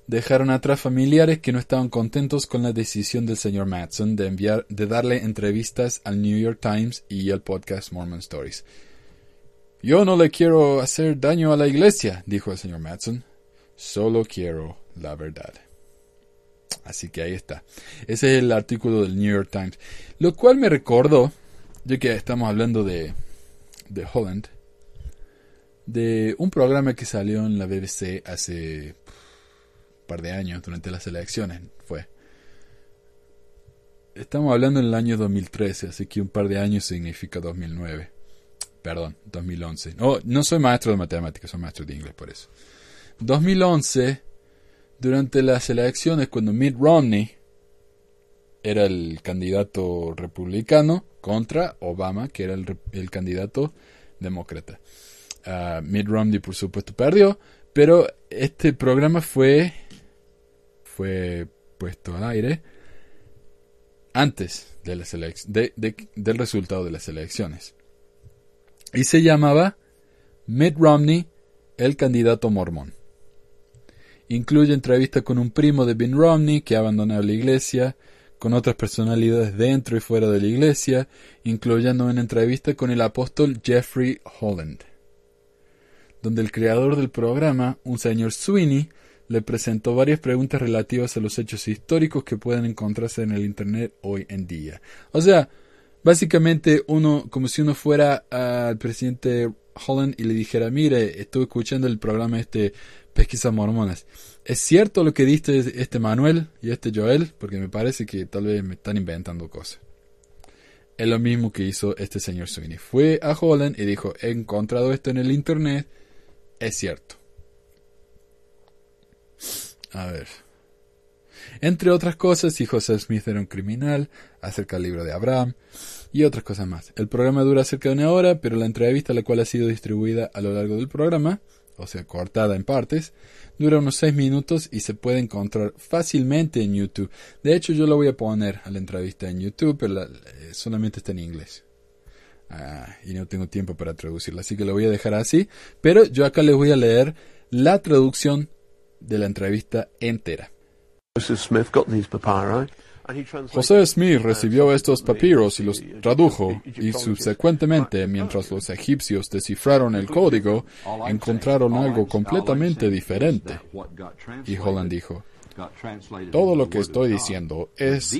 Dejaron atrás familiares que no estaban contentos con la decisión del señor Matson de enviar, de darle entrevistas al New York Times y al podcast Mormon Stories. Yo no le quiero hacer daño a la iglesia, dijo el señor Matson. Solo quiero la verdad. Así que ahí está. Ese es el artículo del New York Times. Lo cual me recordó, ya que estamos hablando de, de Holland, de un programa que salió en la BBC hace par de años, durante las elecciones, fue. Estamos hablando en el año 2013, así que un par de años significa 2009. Perdón, 2011. No, no soy maestro de matemáticas, soy maestro de inglés por eso. 2011 durante las elecciones cuando Mitt Romney era el candidato republicano contra Obama, que era el, candidato demócrata. Uh, Mitt Romney, por supuesto, perdió, pero este programa fue, fue puesto al aire antes de las del resultado de las elecciones. Y se llamaba Mitt Romney, el candidato mormón. Incluye entrevistas con un primo de Ben Romney que ha abandonado la iglesia, con otras personalidades dentro y fuera de la iglesia, incluyendo una entrevista con el apóstol Jeffrey Holland, donde el creador del programa, un señor Sweeney, le presentó varias preguntas relativas a los hechos históricos que pueden encontrarse en el Internet hoy en día. O sea, Básicamente, uno, como si uno fuera al presidente Holland y le dijera, mire, estuve escuchando el programa este Pesquisas Mormonas. ¿Es cierto lo que diste este Manuel y este Joel? Porque me parece que tal vez me están inventando cosas. Es lo mismo que hizo este señor Sweeney. Fue a Holland y dijo, he encontrado esto en el internet. Es cierto. A ver. Entre otras cosas, si José Smith era un criminal, acerca del libro de Abraham y otras cosas más. El programa dura cerca de una hora, pero la entrevista, la cual ha sido distribuida a lo largo del programa, o sea, cortada en partes, dura unos 6 minutos y se puede encontrar fácilmente en YouTube. De hecho, yo lo voy a poner a la entrevista en YouTube, pero eh, solamente está en inglés. Ah, y no tengo tiempo para traducirla, así que lo voy a dejar así. Pero yo acá les voy a leer la traducción de la entrevista entera. José Smith recibió estos papiros y los tradujo, y subsecuentemente, mientras los egipcios descifraron el código, encontraron algo completamente diferente. Y Holland dijo, todo lo que estoy diciendo es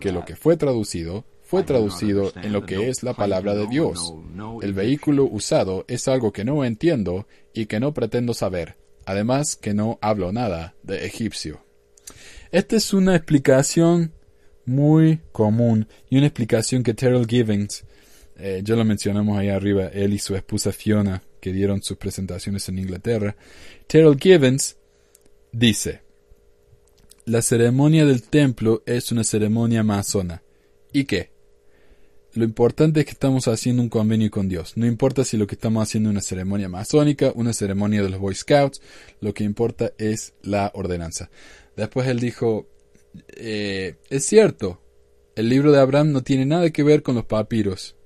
que lo que fue traducido fue traducido en lo que es la palabra de Dios. El vehículo usado es algo que no entiendo y que no pretendo saber, además que no hablo nada de egipcio. Esta es una explicación muy común y una explicación que Terrell Givens, eh, ya lo mencionamos ahí arriba, él y su esposa Fiona, que dieron sus presentaciones en Inglaterra. Terrell Givens dice, la ceremonia del templo es una ceremonia masona. ¿Y qué? Lo importante es que estamos haciendo un convenio con Dios. No importa si lo que estamos haciendo es una ceremonia masónica, una ceremonia de los Boy Scouts, lo que importa es la ordenanza. Después él dijo, eh, es cierto, el libro de Abraham no tiene nada que ver con los papiros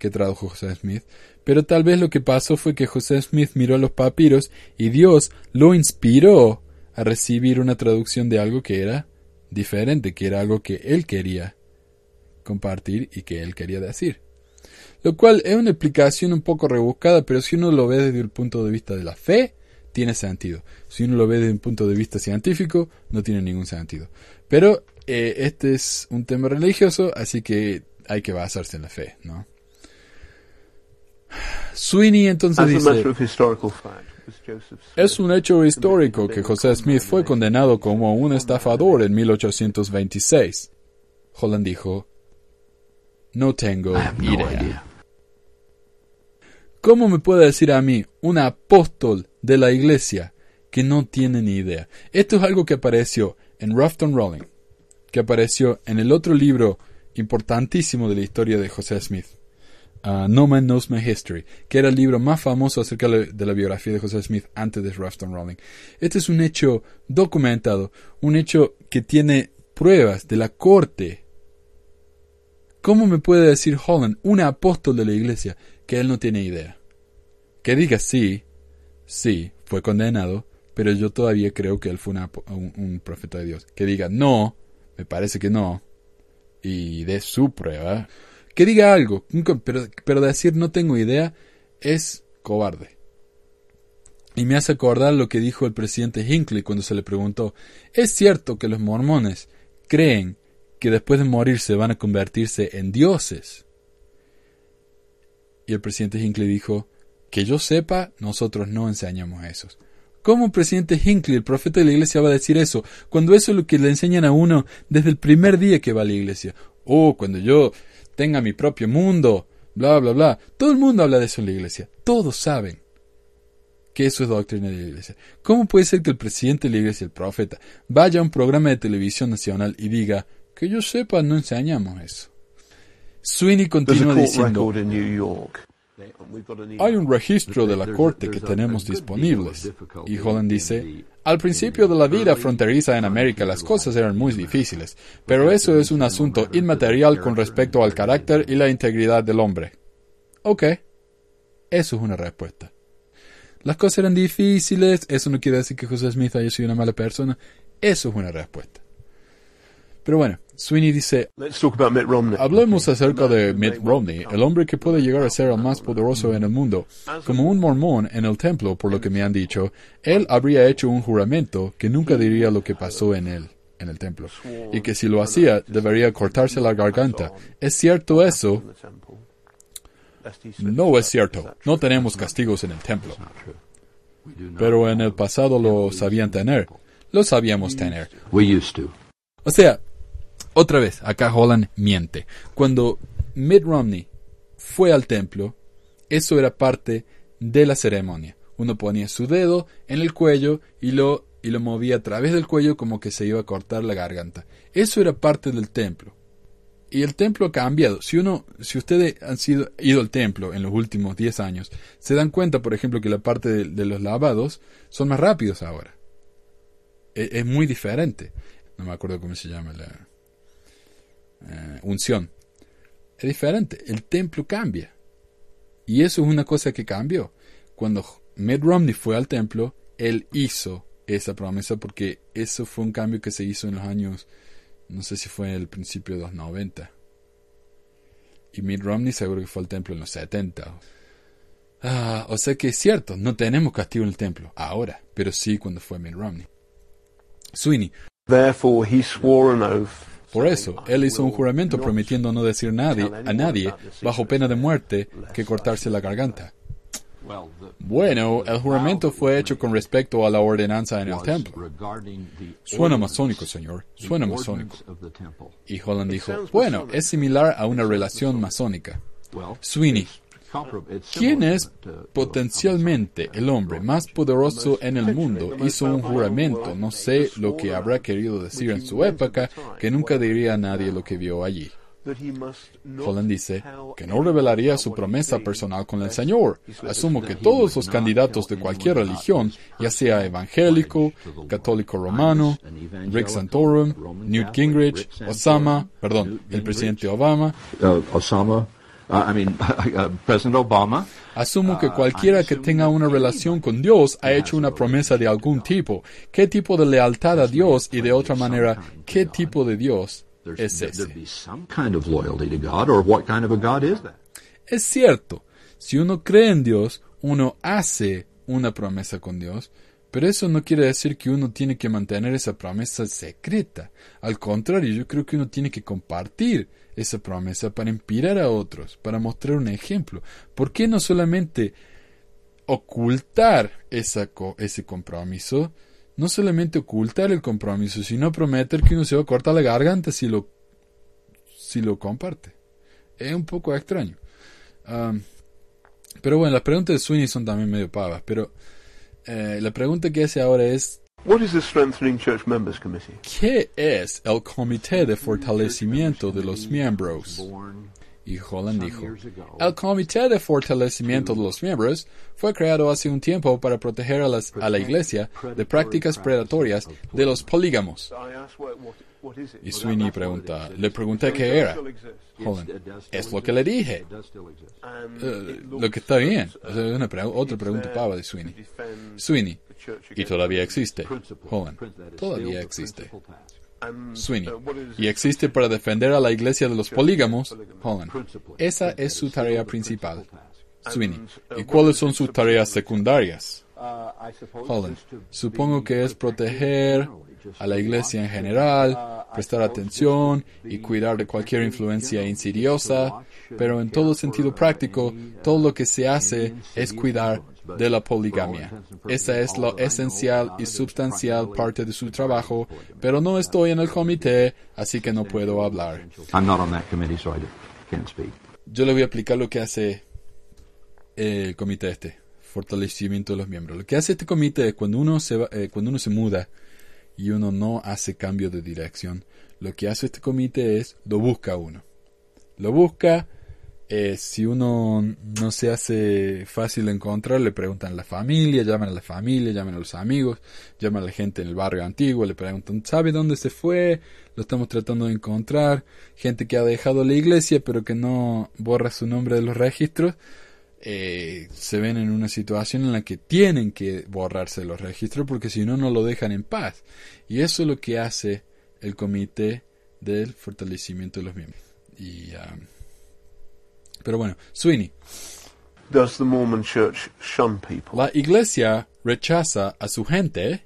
que tradujo José Smith, pero tal vez lo que pasó fue que José Smith miró los papiros y Dios lo inspiró a recibir una traducción de algo que era diferente, que era algo que él quería compartir y que él quería decir. Lo cual es una explicación un poco rebuscada, pero si uno lo ve desde el punto de vista de la fe, tiene sentido. Si uno lo ve desde un punto de vista científico, no tiene ningún sentido. Pero eh, este es un tema religioso, así que hay que basarse en la fe, ¿no? Sweeney entonces dice, es un hecho histórico que José Smith fue condenado como un estafador en 1826. Holland dijo, no tengo idea. ¿Cómo me puede decir a mí, un apóstol de la iglesia, que no tiene ni idea? Esto es algo que apareció en Rafton Rolling, que apareció en el otro libro importantísimo de la historia de José Smith, uh, No Man Knows My History, que era el libro más famoso acerca de la biografía de José Smith antes de Rafton Rolling. Este es un hecho documentado, un hecho que tiene pruebas de la corte. ¿Cómo me puede decir Holland, un apóstol de la iglesia, que él no tiene idea. Que diga sí, sí, fue condenado, pero yo todavía creo que él fue un, profeta de Dios. Que diga no, me parece que no, y de su prueba. Que diga algo, pero, pero decir no tengo idea es cobarde. Y me hace acordar lo que dijo el presidente Hinckley cuando se le preguntó, ¿es cierto que los mormones creen que después de morirse van a convertirse en dioses? Y el presidente Hinckley dijo, que yo sepa, nosotros no enseñamos eso. ¿Cómo presidente Hinckley, el profeta de la iglesia, va a decir eso? Cuando eso es lo que le enseñan a uno desde el primer día que va a la iglesia. Oh, cuando yo tenga mi propio mundo, bla, bla, bla. Todo el mundo habla de eso en la iglesia. Todos saben que eso es doctrina de la iglesia. ¿Cómo puede ser que el presidente de la iglesia, el profeta, vaya a un programa de televisión nacional y diga, que yo sepa, no enseñamos eso? Sweeney continúa diciendo, hay un registro de la corte que tenemos disponibles. Y Holland dice, al principio de la vida fronteriza en América las cosas eran muy difíciles, pero eso es un asunto inmaterial con respecto al carácter y la integridad del hombre. Ok, eso es una respuesta. Las cosas eran difíciles, eso no quiere decir que José Smith haya sido una mala persona, eso es una respuesta. Pero bueno, Sweeney dice, hablemos acerca de Mitt Romney, el hombre que puede llegar a ser el más poderoso en el mundo. Como un mormón en el templo, por lo que me han dicho, él habría hecho un juramento que nunca diría lo que pasó en él. en el templo y que si lo hacía debería cortarse la garganta. ¿Es cierto eso? No es cierto. No tenemos castigos en el templo. Pero en el pasado lo sabían tener. Lo sabíamos tener. O sea, otra vez, acá Holland miente. Cuando Mitt Romney fue al templo, eso era parte de la ceremonia. Uno ponía su dedo en el cuello y lo, y lo movía a través del cuello como que se iba a cortar la garganta. Eso era parte del templo. Y el templo ha cambiado. Si uno, si ustedes han sido, ido al templo en los últimos 10 años, se dan cuenta, por ejemplo, que la parte de, los lavados son más rápidos ahora. Es, es, muy diferente. No me acuerdo cómo se llama la eh, unción. Es diferente. El templo cambia. Y eso es una cosa que cambió. Cuando Mitt Romney fue al templo, él hizo esa promesa porque eso fue un cambio que se hizo en los años no sé si fue el principio de los 90. Y Mitt Romney seguro que fue al templo en los 70. Ah, o sea que es cierto, no tenemos castigo en el templo ahora, pero sí cuando fue Mitt Romney. Sweeney. Por eso, él hizo un juramento prometiendo no decir nadie, a nadie, bajo pena de muerte, que cortarse la garganta. Bueno, el juramento fue hecho con respecto a la ordenanza en el templo. Suena masónico, señor, suena masónico. Y Holland dijo, bueno, es similar a una relación masónica. Sweeney, ¿quién es potencialmente el hombre más poderoso en el mundo? Hizo un juramento, no sé lo que habrá querido decir en su época, que nunca diría a nadie lo que vio allí. Holland dice que no revelaría su promesa personal con el Señor. Asumo que todos los candidatos de cualquier religión, ya sea evangélico, católico romano, Rick Santorum, Newt Gingrich, Osama, perdón, el presidente Obama, Osama. Asumo que cualquiera que tenga una relación con Dios ha hecho una promesa de algún tipo. ¿Qué tipo de lealtad a Dios y de otra manera, qué tipo de Dios es ese. Es cierto, si uno cree en Dios, uno hace una promesa con Dios, pero eso no quiere decir que uno tiene que mantener esa promesa secreta. Al contrario, yo creo que uno tiene que compartir esa promesa para inspirar a otros, para mostrar un ejemplo. ¿Por qué no solamente ocultar esa, ese compromiso, no solamente ocultar el compromiso, sino prometer que uno se va a cortar la garganta si lo, si lo comparte. Es un poco extraño. pero bueno, las preguntas de Sweeney son también medio pavas, pero eh, la pregunta que hace ahora es ¿Qué es el Comité de Fortalecimiento de los Miembros? Y Holland dijo, el Comité de Fortalecimiento de los Miembros fue creado hace un tiempo para proteger a, las, a la Iglesia de prácticas predatorias de los polígamos. Y Sweeney pregunta, le pregunté qué era. Holland, es lo que le dije. Eh, lo que está bien. una otra pregunta pava de Sweeney. Sweeney, y todavía existe. Holland, todavía existe. Sweeney. Y existe para defender a la iglesia de los polígamos. Holland. Esa es su tarea principal. Sweeney. ¿Y cuáles son sus tareas secundarias? Holland. Supongo que es proteger a la iglesia en general, prestar atención y cuidar de cualquier influencia insidiosa, pero en todo sentido práctico, todo lo que se hace es cuidar de la poligamia. Esa es la esencial y sustancial parte de su trabajo, pero no estoy en el comité, así que no puedo hablar. Yo le voy a explicar lo que hace el comité este, fortalecimiento de los miembros. Lo que hace este comité es cuando uno se, eh, cuando uno se muda y uno no hace cambio de dirección, lo que hace este comité es lo busca uno. Lo busca, eh, si uno no se hace fácil encontrar, le preguntan a la familia, llaman a la familia, llaman a los amigos, llaman a la gente en el barrio antiguo, le preguntan, ¿sabe dónde se fue? Lo estamos tratando de encontrar. Gente que ha dejado la iglesia pero que no borra su nombre de los registros. Eh, se ven en una situación en la que tienen que borrarse los registros porque si no, no lo dejan en paz. Y eso es lo que hace el comité del fortalecimiento de los miembros. Y, pero bueno, Sweeney. La iglesia rechaza a su gente.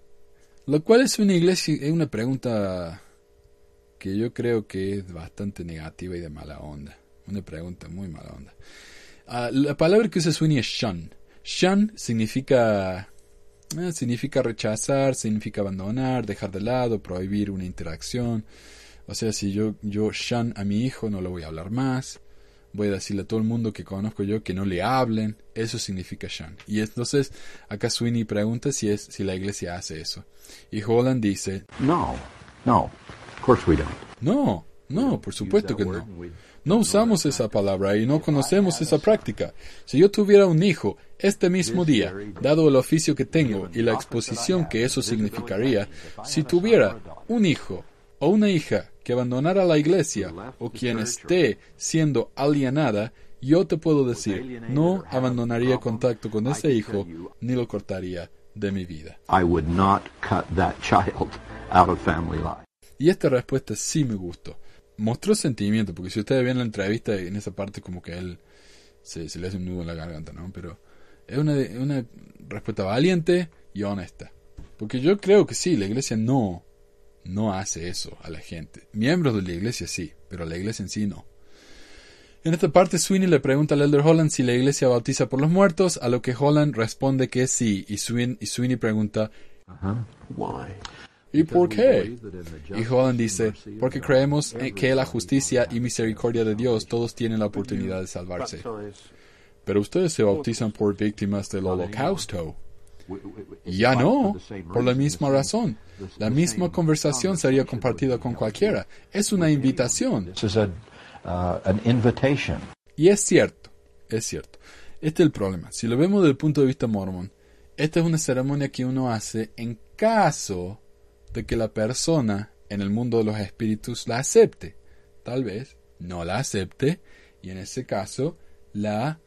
Lo cual es una iglesia, es una pregunta que yo creo que es bastante negativa y de mala onda. Una pregunta muy mala onda. Ah, la palabra que usa Sweeney es shun. Shun significa, eh, significa rechazar, significa abandonar, dejar de lado, prohibir una interacción. O sea, si yo, yo shun a mi hijo, no le voy a hablar más. Voy a decirle a todo el mundo que conozco yo que no le hablen. Eso significa shun. Y entonces, acá Sweeney pregunta si, es, si la iglesia hace eso. Y Holland dice, No, no, of course we don't. no, no, por supuesto que no. No usamos esa palabra y no conocemos esa práctica. Si yo tuviera un hijo este mismo día, dado el oficio que tengo y la exposición que eso significaría, si tuviera un hijo o una hija que abandonara la iglesia o quien esté siendo alienada, yo te puedo decir, no abandonaría contacto con ese hijo ni lo cortaría de mi vida. I would not cut that child out of family life. Y esta respuesta sí me gustó. Mostró sentimiento, porque si ustedes ven la entrevista, en esa parte como que él se, se le hace un nudo en la garganta, ¿no? Pero es una, una respuesta valiente y honesta. Porque yo creo que sí, la iglesia no, no hace eso a la gente. Miembros de la iglesia sí, pero la iglesia en sí no. En esta parte, Sweeney le pregunta al Elder Holland si la iglesia bautiza por los muertos, a lo que Holland responde que sí, y Sweeney, y Sweeney pregunta, Why? ¿y por qué? Y Holland dice, porque creemos en que la justicia y misericordia de Dios todos tienen la oportunidad de salvarse. Pero ustedes se bautizan por víctimas del holocausto. Ya no, por la misma razón. La misma conversación sería compartida con cualquiera. Es una invitación. Uh. Y es cierto, es cierto. Este es el problema. Si lo vemos desde el punto de vista mormón, esta es una ceremonia que uno hace en caso de que la persona en el mundo de los espíritus la acepte. Tal vez no la acepte y en ese caso la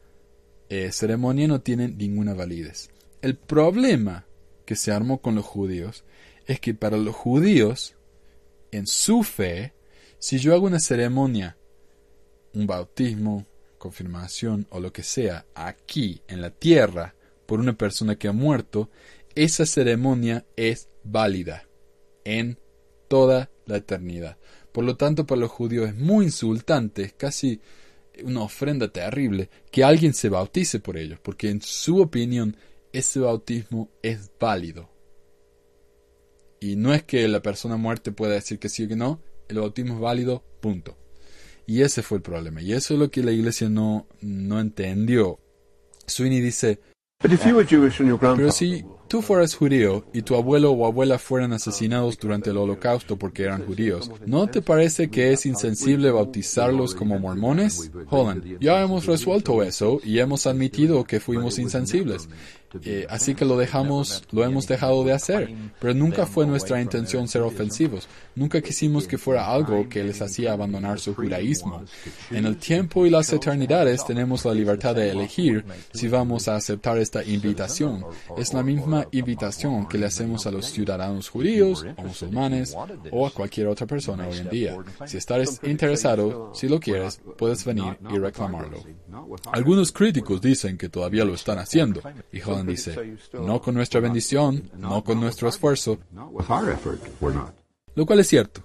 eh, ceremonia no tiene ninguna validez. El problema que se armó con los judíos es que para los judíos, en su fe, si yo hago una ceremonia, un bautismo, confirmación o lo que sea, aquí en la tierra, por una persona que ha muerto, esa ceremonia es válida en toda la eternidad. Por lo tanto, para los judíos es muy insultante, es casi una ofrenda terrible que alguien se bautice por ellos, porque en su opinión ese bautismo es válido. Y no es que la persona muerta pueda decir que sí o que no, el bautismo es válido, punto. Y ese fue el problema. Y eso es lo que la iglesia no, no entendió. Sweeney dice, pero si tú fueras judío y tu abuelo o abuela fueran asesinados durante el holocausto porque eran judíos, ¿no te parece que es insensible bautizarlos como mormones? Holland, ya hemos resuelto eso y hemos admitido que fuimos insensibles. Eh, así que lo dejamos, lo hemos dejado de hacer. Pero nunca fue nuestra intención ser ofensivos. Nunca quisimos que fuera algo que les hacía abandonar su judaísmo. En el tiempo y las eternidades tenemos la libertad de elegir si vamos a aceptar esta invitación. Es la misma invitación que le hacemos a los ciudadanos judíos o musulmanes o a cualquier otra persona hoy en día. Si estás interesado, si lo quieres, puedes venir y reclamarlo. Algunos críticos dicen que todavía lo están haciendo. Y Dice, no con nuestra bendición, no con nuestro esfuerzo, lo cual es cierto.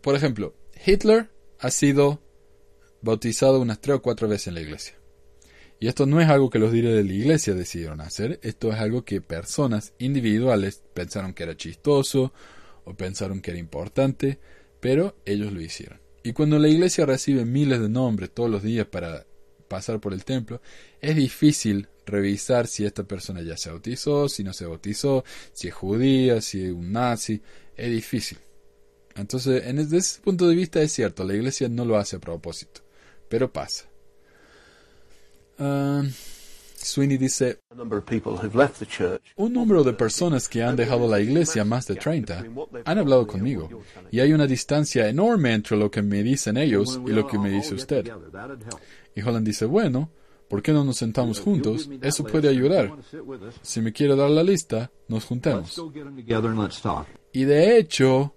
Por ejemplo, Hitler ha sido bautizado unas tres o cuatro veces en la iglesia. Y esto no es algo que los líderes de la iglesia decidieron hacer, esto es algo que personas individuales pensaron que era chistoso o pensaron que era importante, pero ellos lo hicieron. Y cuando la iglesia recibe miles de nombres todos los días para pasar por el templo, es difícil revisar si esta persona ya se bautizó, si no se bautizó, si es judía, si es un nazi, es difícil. Entonces, en desde ese punto de vista es cierto, la iglesia no lo hace a propósito, pero pasa. Ah, Sweeney dice, un número de personas que han dejado la iglesia, más de 30, han hablado conmigo, y hay una distancia enorme entre lo que me dicen ellos y lo que me dice usted. Y Holland dice, bueno, ¿por qué no nos sentamos juntos? Eso puede ayudar. Si me quiere dar la lista, nos let's talk. Y de hecho,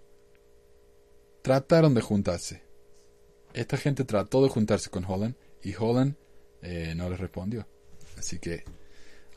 trataron de juntarse. Esta gente trató de juntarse con Holland y Holland eh, no les respondió. Así que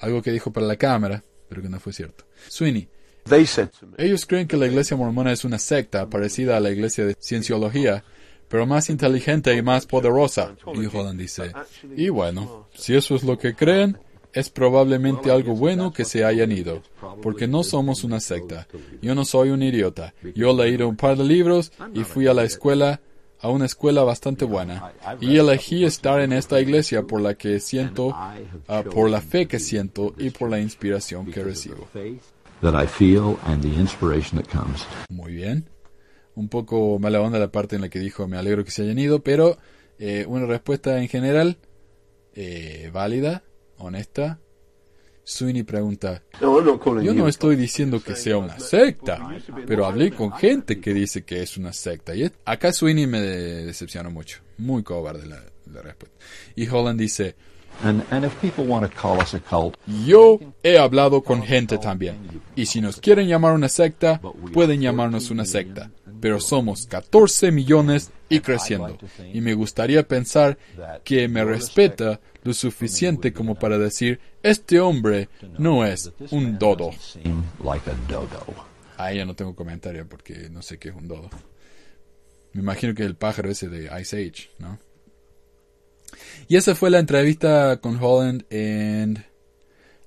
algo que dijo para la cámara, pero que no fue cierto. Sweeney, They said to me, Ellos creen que la iglesia mormona es una secta parecida a la iglesia de cienciología, pero más inteligente y más poderosa. Y Holland dice, y bueno, si eso es lo que creen, es probablemente algo bueno que se hayan ido, porque no somos una secta. Yo no soy un idiota. Yo leí un par de libros y fui a la escuela, a una escuela bastante buena. Y elegí estar en esta iglesia por la que siento, ah, por la fe que siento y por la inspiración que recibo. Muy bien. Un poco mala onda la parte en la que dijo me alegro que se hayan ido, pero eh, una respuesta en general eh, válida, honesta. Sweeney pregunta, No, I'm not calling yo no estoy diciendo que sea una secta, pero hablé con gente que dice que es una secta. Y acá Sweeney me de- decepcionó mucho. Muy cobarde la, la respuesta. Y Holland dice, And, and if people want to call us a cult, yo he hablado con gente también. Y si nos quieren llamar una secta, pueden llamarnos una secta. Pero somos 14 millones y creciendo. Y me gustaría pensar que me respeta lo suficiente como para decir, este hombre no es un dodo. seem like a dodo. Ahí ya no tengo comentario porque no sé qué es un dodo. Me imagino que es el pájaro ese de Ice Age, ¿no? Y esa fue la entrevista con Holland en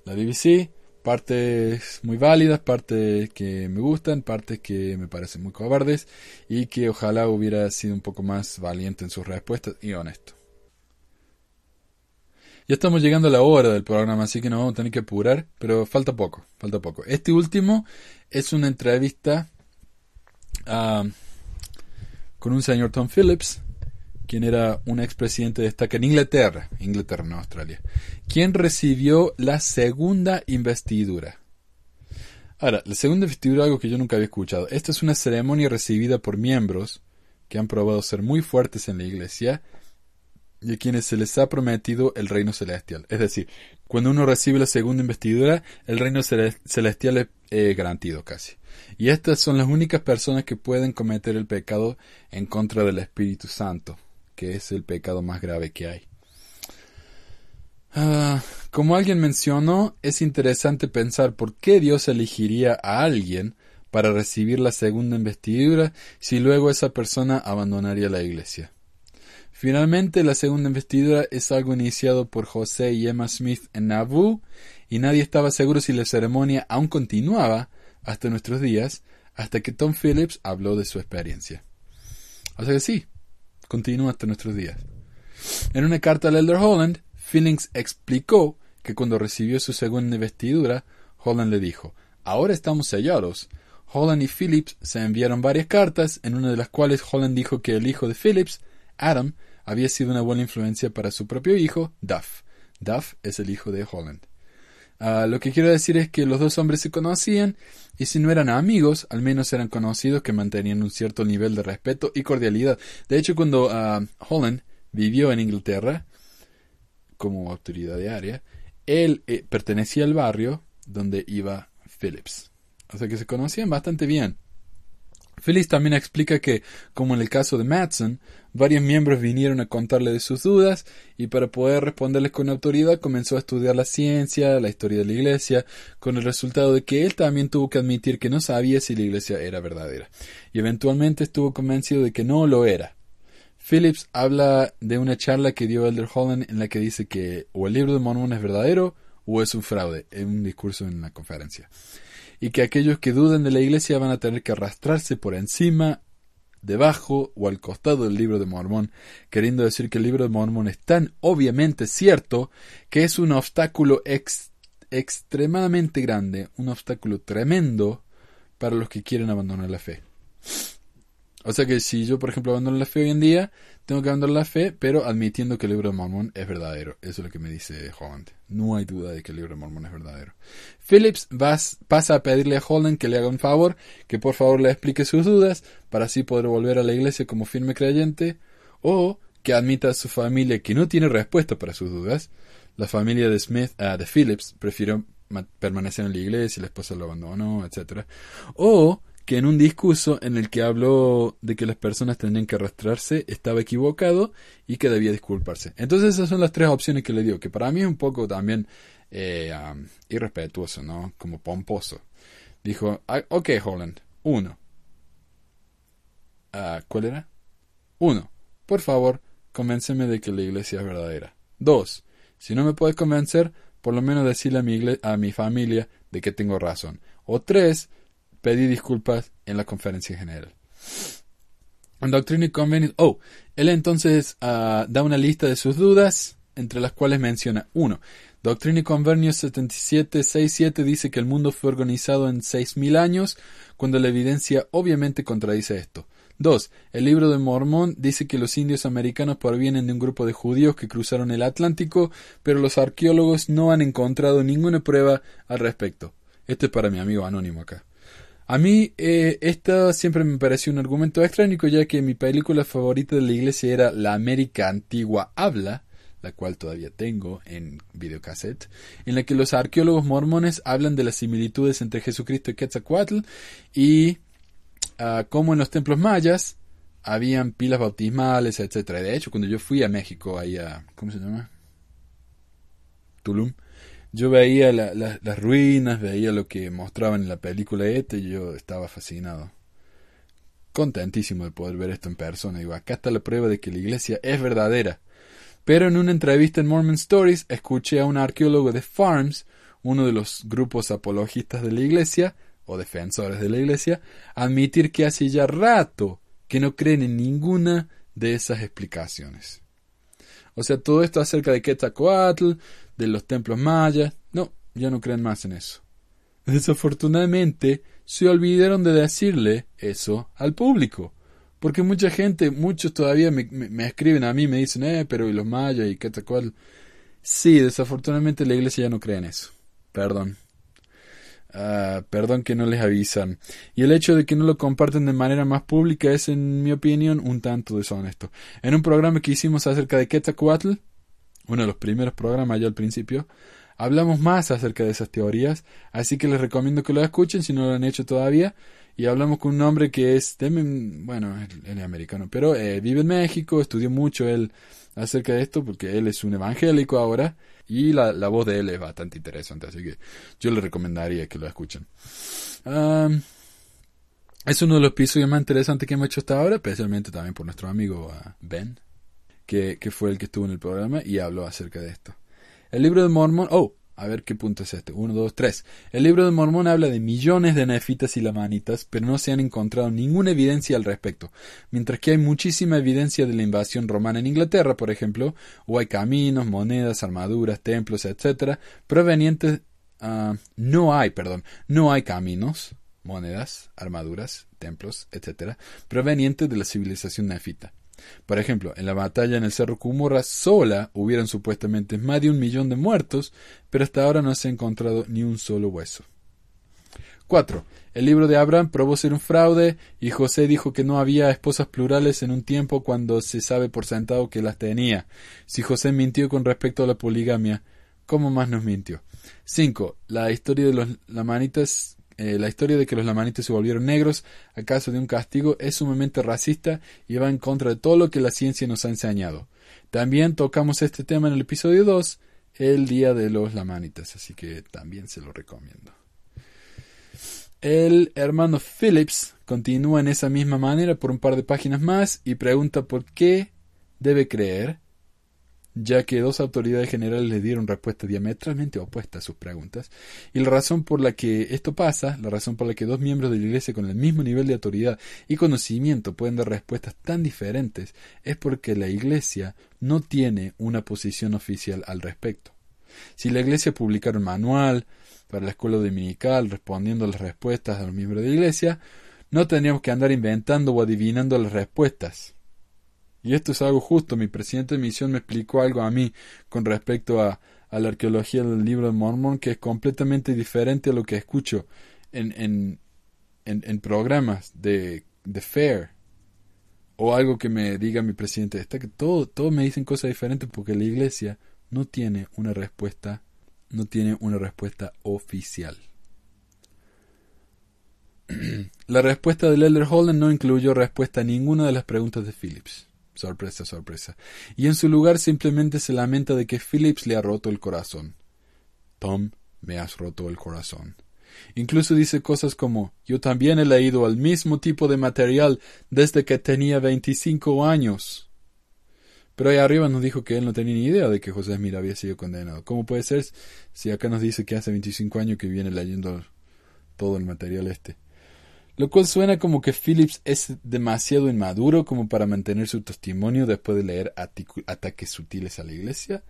la BBC. Partes muy válidas, partes que me gustan, partes que me parecen muy cobardes y que ojalá hubiera sido un poco más valiente en sus respuestas y honesto. Ya estamos llegando a la hora del programa, así que nos vamos a tener que apurar, pero falta poco, falta poco. Este último es una entrevista ah, con un señor Tom Phillips, quien era un expresidente de destaca en Inglaterra, Inglaterra, no Australia, quien recibió la segunda investidura. Ahora, la segunda investidura es algo que yo nunca había escuchado. Esta es una ceremonia recibida por miembros que han probado ser muy fuertes en la iglesia y a quienes se les ha prometido el reino celestial. Es decir, cuando uno recibe la segunda investidura, el reino cele- celestial es eh, garantido casi. Y estas son las únicas personas que pueden cometer el pecado en contra del Espíritu Santo, que es el pecado más grave que hay. Ah, como alguien mencionó, es interesante pensar por qué Dios elegiría a alguien para recibir la segunda investidura si luego esa persona abandonaría la iglesia. Finalmente, la segunda investidura es algo iniciado por José y Emma Smith en Nauvoo, y nadie estaba seguro si la ceremonia aún continuaba hasta nuestros días, hasta que Tom Phillips habló de su experiencia. O sea que sí, continúa hasta nuestros días. En una carta al Elder Holland, Phillips explicó que cuando recibió su segunda investidura, Holland le dijo, ahora estamos sellados. Holland y Phillips se enviaron varias cartas, en una de las cuales Holland dijo que el hijo de Phillips, Adam, había sido una buena influencia para su propio hijo, Duff. Duff es el hijo de Holland. Ah, lo que quiero decir es que los dos hombres se conocían y si no eran amigos, al menos eran conocidos que mantenían un cierto nivel de respeto y cordialidad. De hecho, cuando ah, Holland vivió en Inglaterra como autoridad de área, él eh, pertenecía al barrio donde iba Phillips. O sea que se conocían bastante bien. Phillips también explica que, como en el caso de Matson, varios miembros vinieron a contarle de sus dudas y para poder responderles con autoridad comenzó a estudiar la ciencia, la historia de la iglesia, con el resultado de que él también tuvo que admitir que no sabía si la iglesia era verdadera y eventualmente estuvo convencido de que no lo era. Phillips habla de una charla que dio Elder Holland en la que dice que o el libro de Mormón es verdadero o es un fraude, en un discurso en la conferencia y que aquellos que duden de la iglesia van a tener que arrastrarse por encima, debajo o al costado del libro de Mormón, queriendo decir que el libro de Mormón es tan obviamente cierto que es un obstáculo ex- extremadamente grande, un obstáculo tremendo para los que quieren abandonar la fe. O sea que si yo, por ejemplo, abandono la fe hoy en día, tengo que abandonar la fe, pero admitiendo que el libro de Mormón es verdadero. Eso es lo que me dice Holland. No hay duda de que el libro de Mormón es verdadero. Phillips vas- pasa a pedirle a Holland que le haga un favor, que por favor le explique sus dudas, para así poder volver a la iglesia como firme creyente, o que admita a su familia que no tiene respuesta para sus dudas. La familia de Smith, ah, de Phillips, prefirió ma- permanecer en la iglesia, la esposa lo abandonó, etc. O que en un discurso en el que habló de que las personas tenían que arrastrarse estaba equivocado y que debía disculparse. Entonces esas son las tres opciones que le dio, que para mí es un poco también um, irrespetuoso, ¿no? Como pomposo. Dijo, "Ah, ok, Holland, uno. Ah, ¿Cuál era? Uno, por favor, convénceme de que la iglesia es verdadera. Dos, si no me puedes convencer, por lo menos decirle a mi, a mi familia de que tengo razón. O tres, pedí disculpas en la conferencia general. En Doctrina y Convenios. Oh, él entonces ah, da una lista de sus dudas, entre las cuales menciona 1. Doctrina y Convenios 7767 dice que el mundo fue organizado en 6.000 años, cuando la evidencia obviamente contradice esto. 2. El libro de Mormón dice que los indios americanos provienen de un grupo de judíos que cruzaron el Atlántico, pero los arqueólogos no han encontrado ninguna prueba al respecto. Este es para mi amigo anónimo acá. A mí, eh, esta siempre me pareció un argumento extraño, ya que mi película favorita de la iglesia era La América Antigua Habla, la cual todavía tengo en videocassette, en la que los arqueólogos mormones hablan de las similitudes entre Jesucristo y Quetzalcoatl y ah, cómo en los templos mayas habían pilas bautismales, etcétera. De hecho, cuando yo fui a México, ahí a, ¿cómo se llama? Tulum, yo veía la- la- las ruinas, veía lo que mostraban en la película esta y yo estaba fascinado. Contentísimo de poder ver esto en persona. Digo, acá está la prueba de que la iglesia es verdadera. Pero en una entrevista en Mormon Stories escuché a un arqueólogo de Farms, uno de los grupos apologistas de la iglesia, o defensores de la iglesia, admitir que hace ya rato que no creen en ninguna de esas explicaciones. O sea, todo esto acerca de Quetzalcoatl, de los templos mayas, no, ya no creen más en eso. Desafortunadamente, se olvidaron de decirle eso al público. Porque mucha gente, muchos todavía me, escriben a mí, me dicen, eh, pero ¿y los mayas y Quetzalcoatl? Sí, desafortunadamente la iglesia ya no cree en eso. Perdón. Ah, perdón que no les avisan. Y el hecho de que no lo comparten de manera más pública es, en mi opinión, un tanto deshonesto. En un programa que hicimos acerca de Quetzalcoatl, uno de los primeros programas ya al principio, hablamos más acerca de esas teorías, así que les recomiendo que lo escuchen si no lo han hecho todavía. Y hablamos con un hombre que es, bueno, él, es americano, pero eh, vive en México, estudió mucho él acerca de esto porque él es un evangélico ahora y la, la voz de él es bastante interesante, así que yo le recomendaría que lo escuchen. Es uno de los episodios más interesantes que hemos hecho hasta ahora, especialmente también por nuestro amigo ah, Ben, que, que fue el que estuvo en el programa y habló acerca de esto. El libro de Mormón, oh, a ver qué punto es este, uno, dos, tres. El libro de Mormón habla de millones de nefitas y lamanitas, pero no se han encontrado ninguna evidencia al respecto, mientras que hay muchísima evidencia de la invasión romana en Inglaterra, por ejemplo, o hay caminos, monedas, armaduras, templos, etcétera, provenientes, ah, no hay, perdón, no hay caminos, monedas, armaduras, templos, etcétera, provenientes de la civilización nefita. Por ejemplo, en la batalla en el Cerro Cumorra sola hubieran supuestamente más de un millón de muertos, pero hasta ahora no se ha encontrado ni un solo hueso. 4. El libro de Abraham probó ser un fraude y José dijo que no había esposas plurales en un tiempo cuando se sabe por sentado que las tenía. Si José mintió con respecto a la poligamia, ¿cómo más nos mintió? 5. La historia de los lamanitas eh, la historia de que los lamanitas se volvieron negros a causa de un castigo es sumamente racista y va en contra de todo lo que la ciencia nos ha enseñado. También tocamos este tema en el episodio 2, el Día de los Lamanitas, así que también se lo recomiendo. El hermano Phillips continúa en esa misma manera por un par de páginas más y pregunta por qué debe creer, ya que dos autoridades generales le dieron respuestas diametralmente opuestas a sus preguntas, y la razón por la que esto pasa, la razón por la que dos miembros de la Iglesia con el mismo nivel de autoridad y conocimiento pueden dar respuestas tan diferentes, es porque la Iglesia no tiene una posición oficial al respecto. Si la Iglesia publicara un manual para la escuela dominical respondiendo las respuestas de los miembros de la Iglesia, no tendríamos que andar inventando o adivinando las respuestas. Y esto es algo justo. Mi presidente de misión me explicó algo a mí con respecto a, la arqueología del libro de Mormón que es completamente diferente a lo que escucho en, en, en, en programas de, de Fair. O algo que me diga mi presidente. Está que todo, todos me dicen cosas diferentes porque la iglesia no tiene una respuesta, no tiene una respuesta oficial. La respuesta del Elder Holden no incluyó respuesta a ninguna de las preguntas de Phillips. Sorpresa, sorpresa. Y en su lugar simplemente se lamenta de que Phillips le ha roto el corazón. Tom, me has roto el corazón. Incluso dice cosas como, yo también he leído el mismo tipo de material desde que tenía 25 años. Pero ahí arriba nos dijo que él no tenía ni idea de que José Smith había sido condenado. ¿Cómo puede ser si acá nos dice que hace 25 años que viene leyendo todo el material este? Lo cual suena como que Phillips es demasiado inmaduro como para mantener su testimonio después de leer ataques sutiles a la iglesia,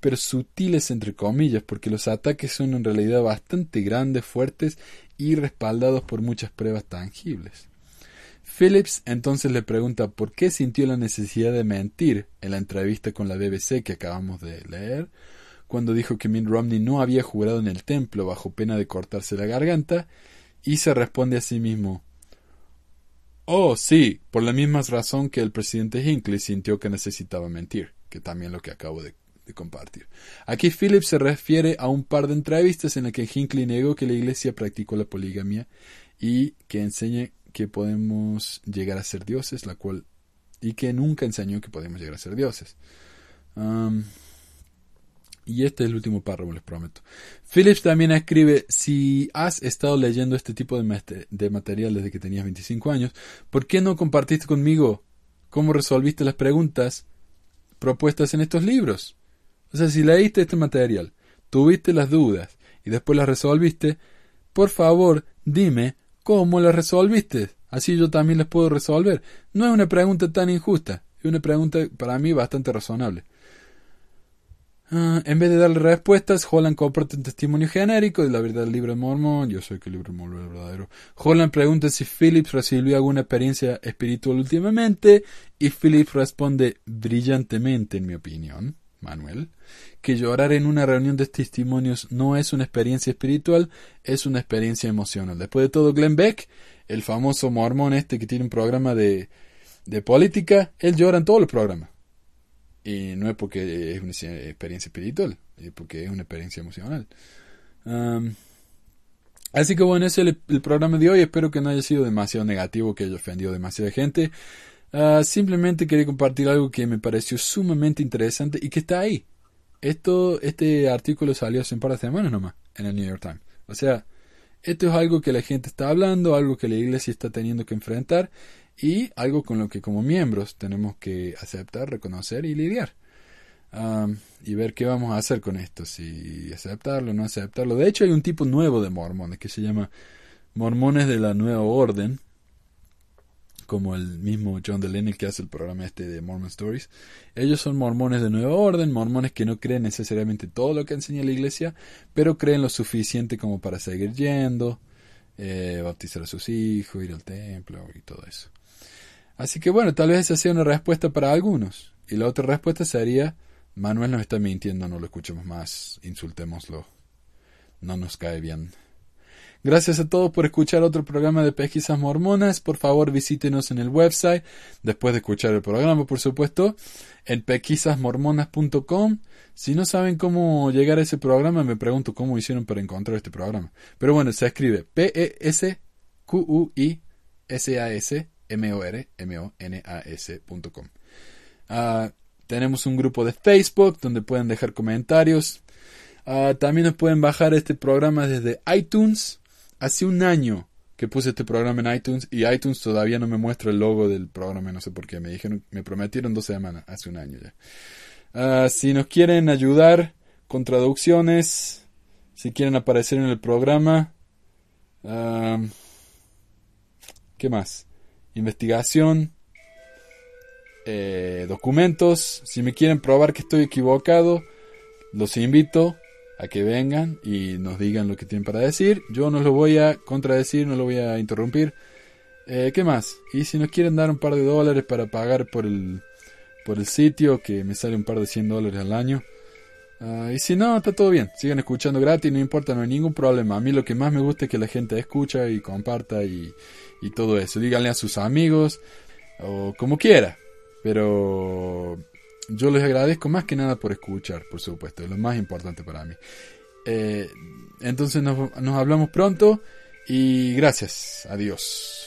pero sutiles entre comillas, porque los ataques son en realidad bastante grandes, fuertes y respaldados por muchas pruebas tangibles. Phillips entonces le pregunta por qué sintió la necesidad de mentir en la entrevista con la BBC que acabamos de leer, cuando dijo que Mitt Romney no había jurado en el templo bajo pena de cortarse la garganta, y se responde a sí mismo Oh, sí, por la misma razón que el presidente Hinckley sintió que necesitaba mentir, que también lo que acabo de, compartir. Aquí Phillips se refiere a un par de entrevistas en las que Hinckley negó que la iglesia practicó la poligamia y que enseña que podemos llegar a ser dioses, la cual y que nunca enseñó que podemos llegar a ser dioses. Y este es el último párrafo, les prometo. Phillips también escribe, si has estado leyendo este tipo de, de material desde que tenías 25 años, ¿por qué no compartiste conmigo cómo resolviste las preguntas propuestas en estos libros? O sea, si leíste este material, tuviste las dudas y después las resolviste, por favor, dime cómo las resolviste. Así yo también las puedo resolver. No es una pregunta tan injusta, es una pregunta para mí bastante razonable. Ah, en vez de darle respuestas, Holland comparte un testimonio genérico de la verdad del libro de Mormón. Yo sé que el libro de Mormón es verdadero. Holland pregunta si Phillips recibió alguna experiencia espiritual últimamente y Phillips responde brillantemente, en mi opinión, Manuel, que llorar en una reunión de testimonios no es una experiencia espiritual, es una experiencia emocional. Después de todo, Glenn Beck, el famoso mormón este que tiene un programa de, de política, él llora en todos los programas. Y no es porque es una experiencia espiritual, es porque es una experiencia emocional. así que bueno, ese es el, programa de hoy. Espero que no haya sido demasiado negativo, que haya ofendido demasiada gente. Ah, simplemente quería compartir algo que me pareció sumamente interesante y que está ahí. Esto, este artículo salió hace un par de semanas nomás en el New York Times. O sea, esto es algo que la gente está hablando, algo que la iglesia está teniendo que enfrentar y algo con lo que como miembros tenemos que aceptar, reconocer y lidiar. y ver qué vamos a hacer con esto, si aceptarlo o no aceptarlo. De hecho, hay un tipo nuevo de mormones que se llama mormones de la nueva orden, como el mismo John Delaney que hace el programa este de Mormon Stories. Ellos son mormones de nueva orden, mormones que no creen necesariamente todo lo que enseña la iglesia, pero creen lo suficiente como para seguir yendo, eh, bautizar a sus hijos, ir al templo y todo eso. Así que bueno, tal vez esa sea una respuesta para algunos. Y la otra respuesta sería, Manuel nos está mintiendo, no lo escuchemos más, insultémoslo. No nos cae bien. Gracias a todos por escuchar otro programa de Pesquisas Mormonas. Por favor, visítenos en el website, después de escuchar el programa, por supuesto, en pesquisasmormonas.com. Si no saben cómo llegar a ese programa, me pregunto cómo hicieron para encontrar este programa. Pero bueno, se escribe P-E-S-Q-U-I-S-A-S M-O-R-M-O-N-A-S.com. Ah, tenemos un grupo de Facebook donde pueden dejar comentarios. Ah, también nos pueden bajar este programa desde iTunes. Hace un año que puse este programa en iTunes y iTunes todavía no me muestra el logo del programa, no sé por qué. Me dijeron, me prometieron dos semanas, hace un año ya. Ah, si nos quieren ayudar con traducciones, si quieren aparecer en el programa, ¿qué más? Investigación, eh, documentos. Si me quieren probar que estoy equivocado, los invito a que vengan y nos digan lo que tienen para decir. Yo no lo voy a contradecir, no lo voy a interrumpir. Eh, ¿Qué más? Y si nos quieren dar un par de dólares para pagar por el, por el sitio, que me sale un par de 100 dólares al año. Ah, y si no, está todo bien. Sigan escuchando gratis, no importa, no hay ningún problema. A mí lo que más me gusta es que la gente escucha y comparta y, y todo eso. Díganle a sus amigos o como quiera. Pero yo les agradezco más que nada por escuchar, por supuesto. Es lo más importante para mí. Eh, entonces nos, nos hablamos pronto y gracias. Adiós.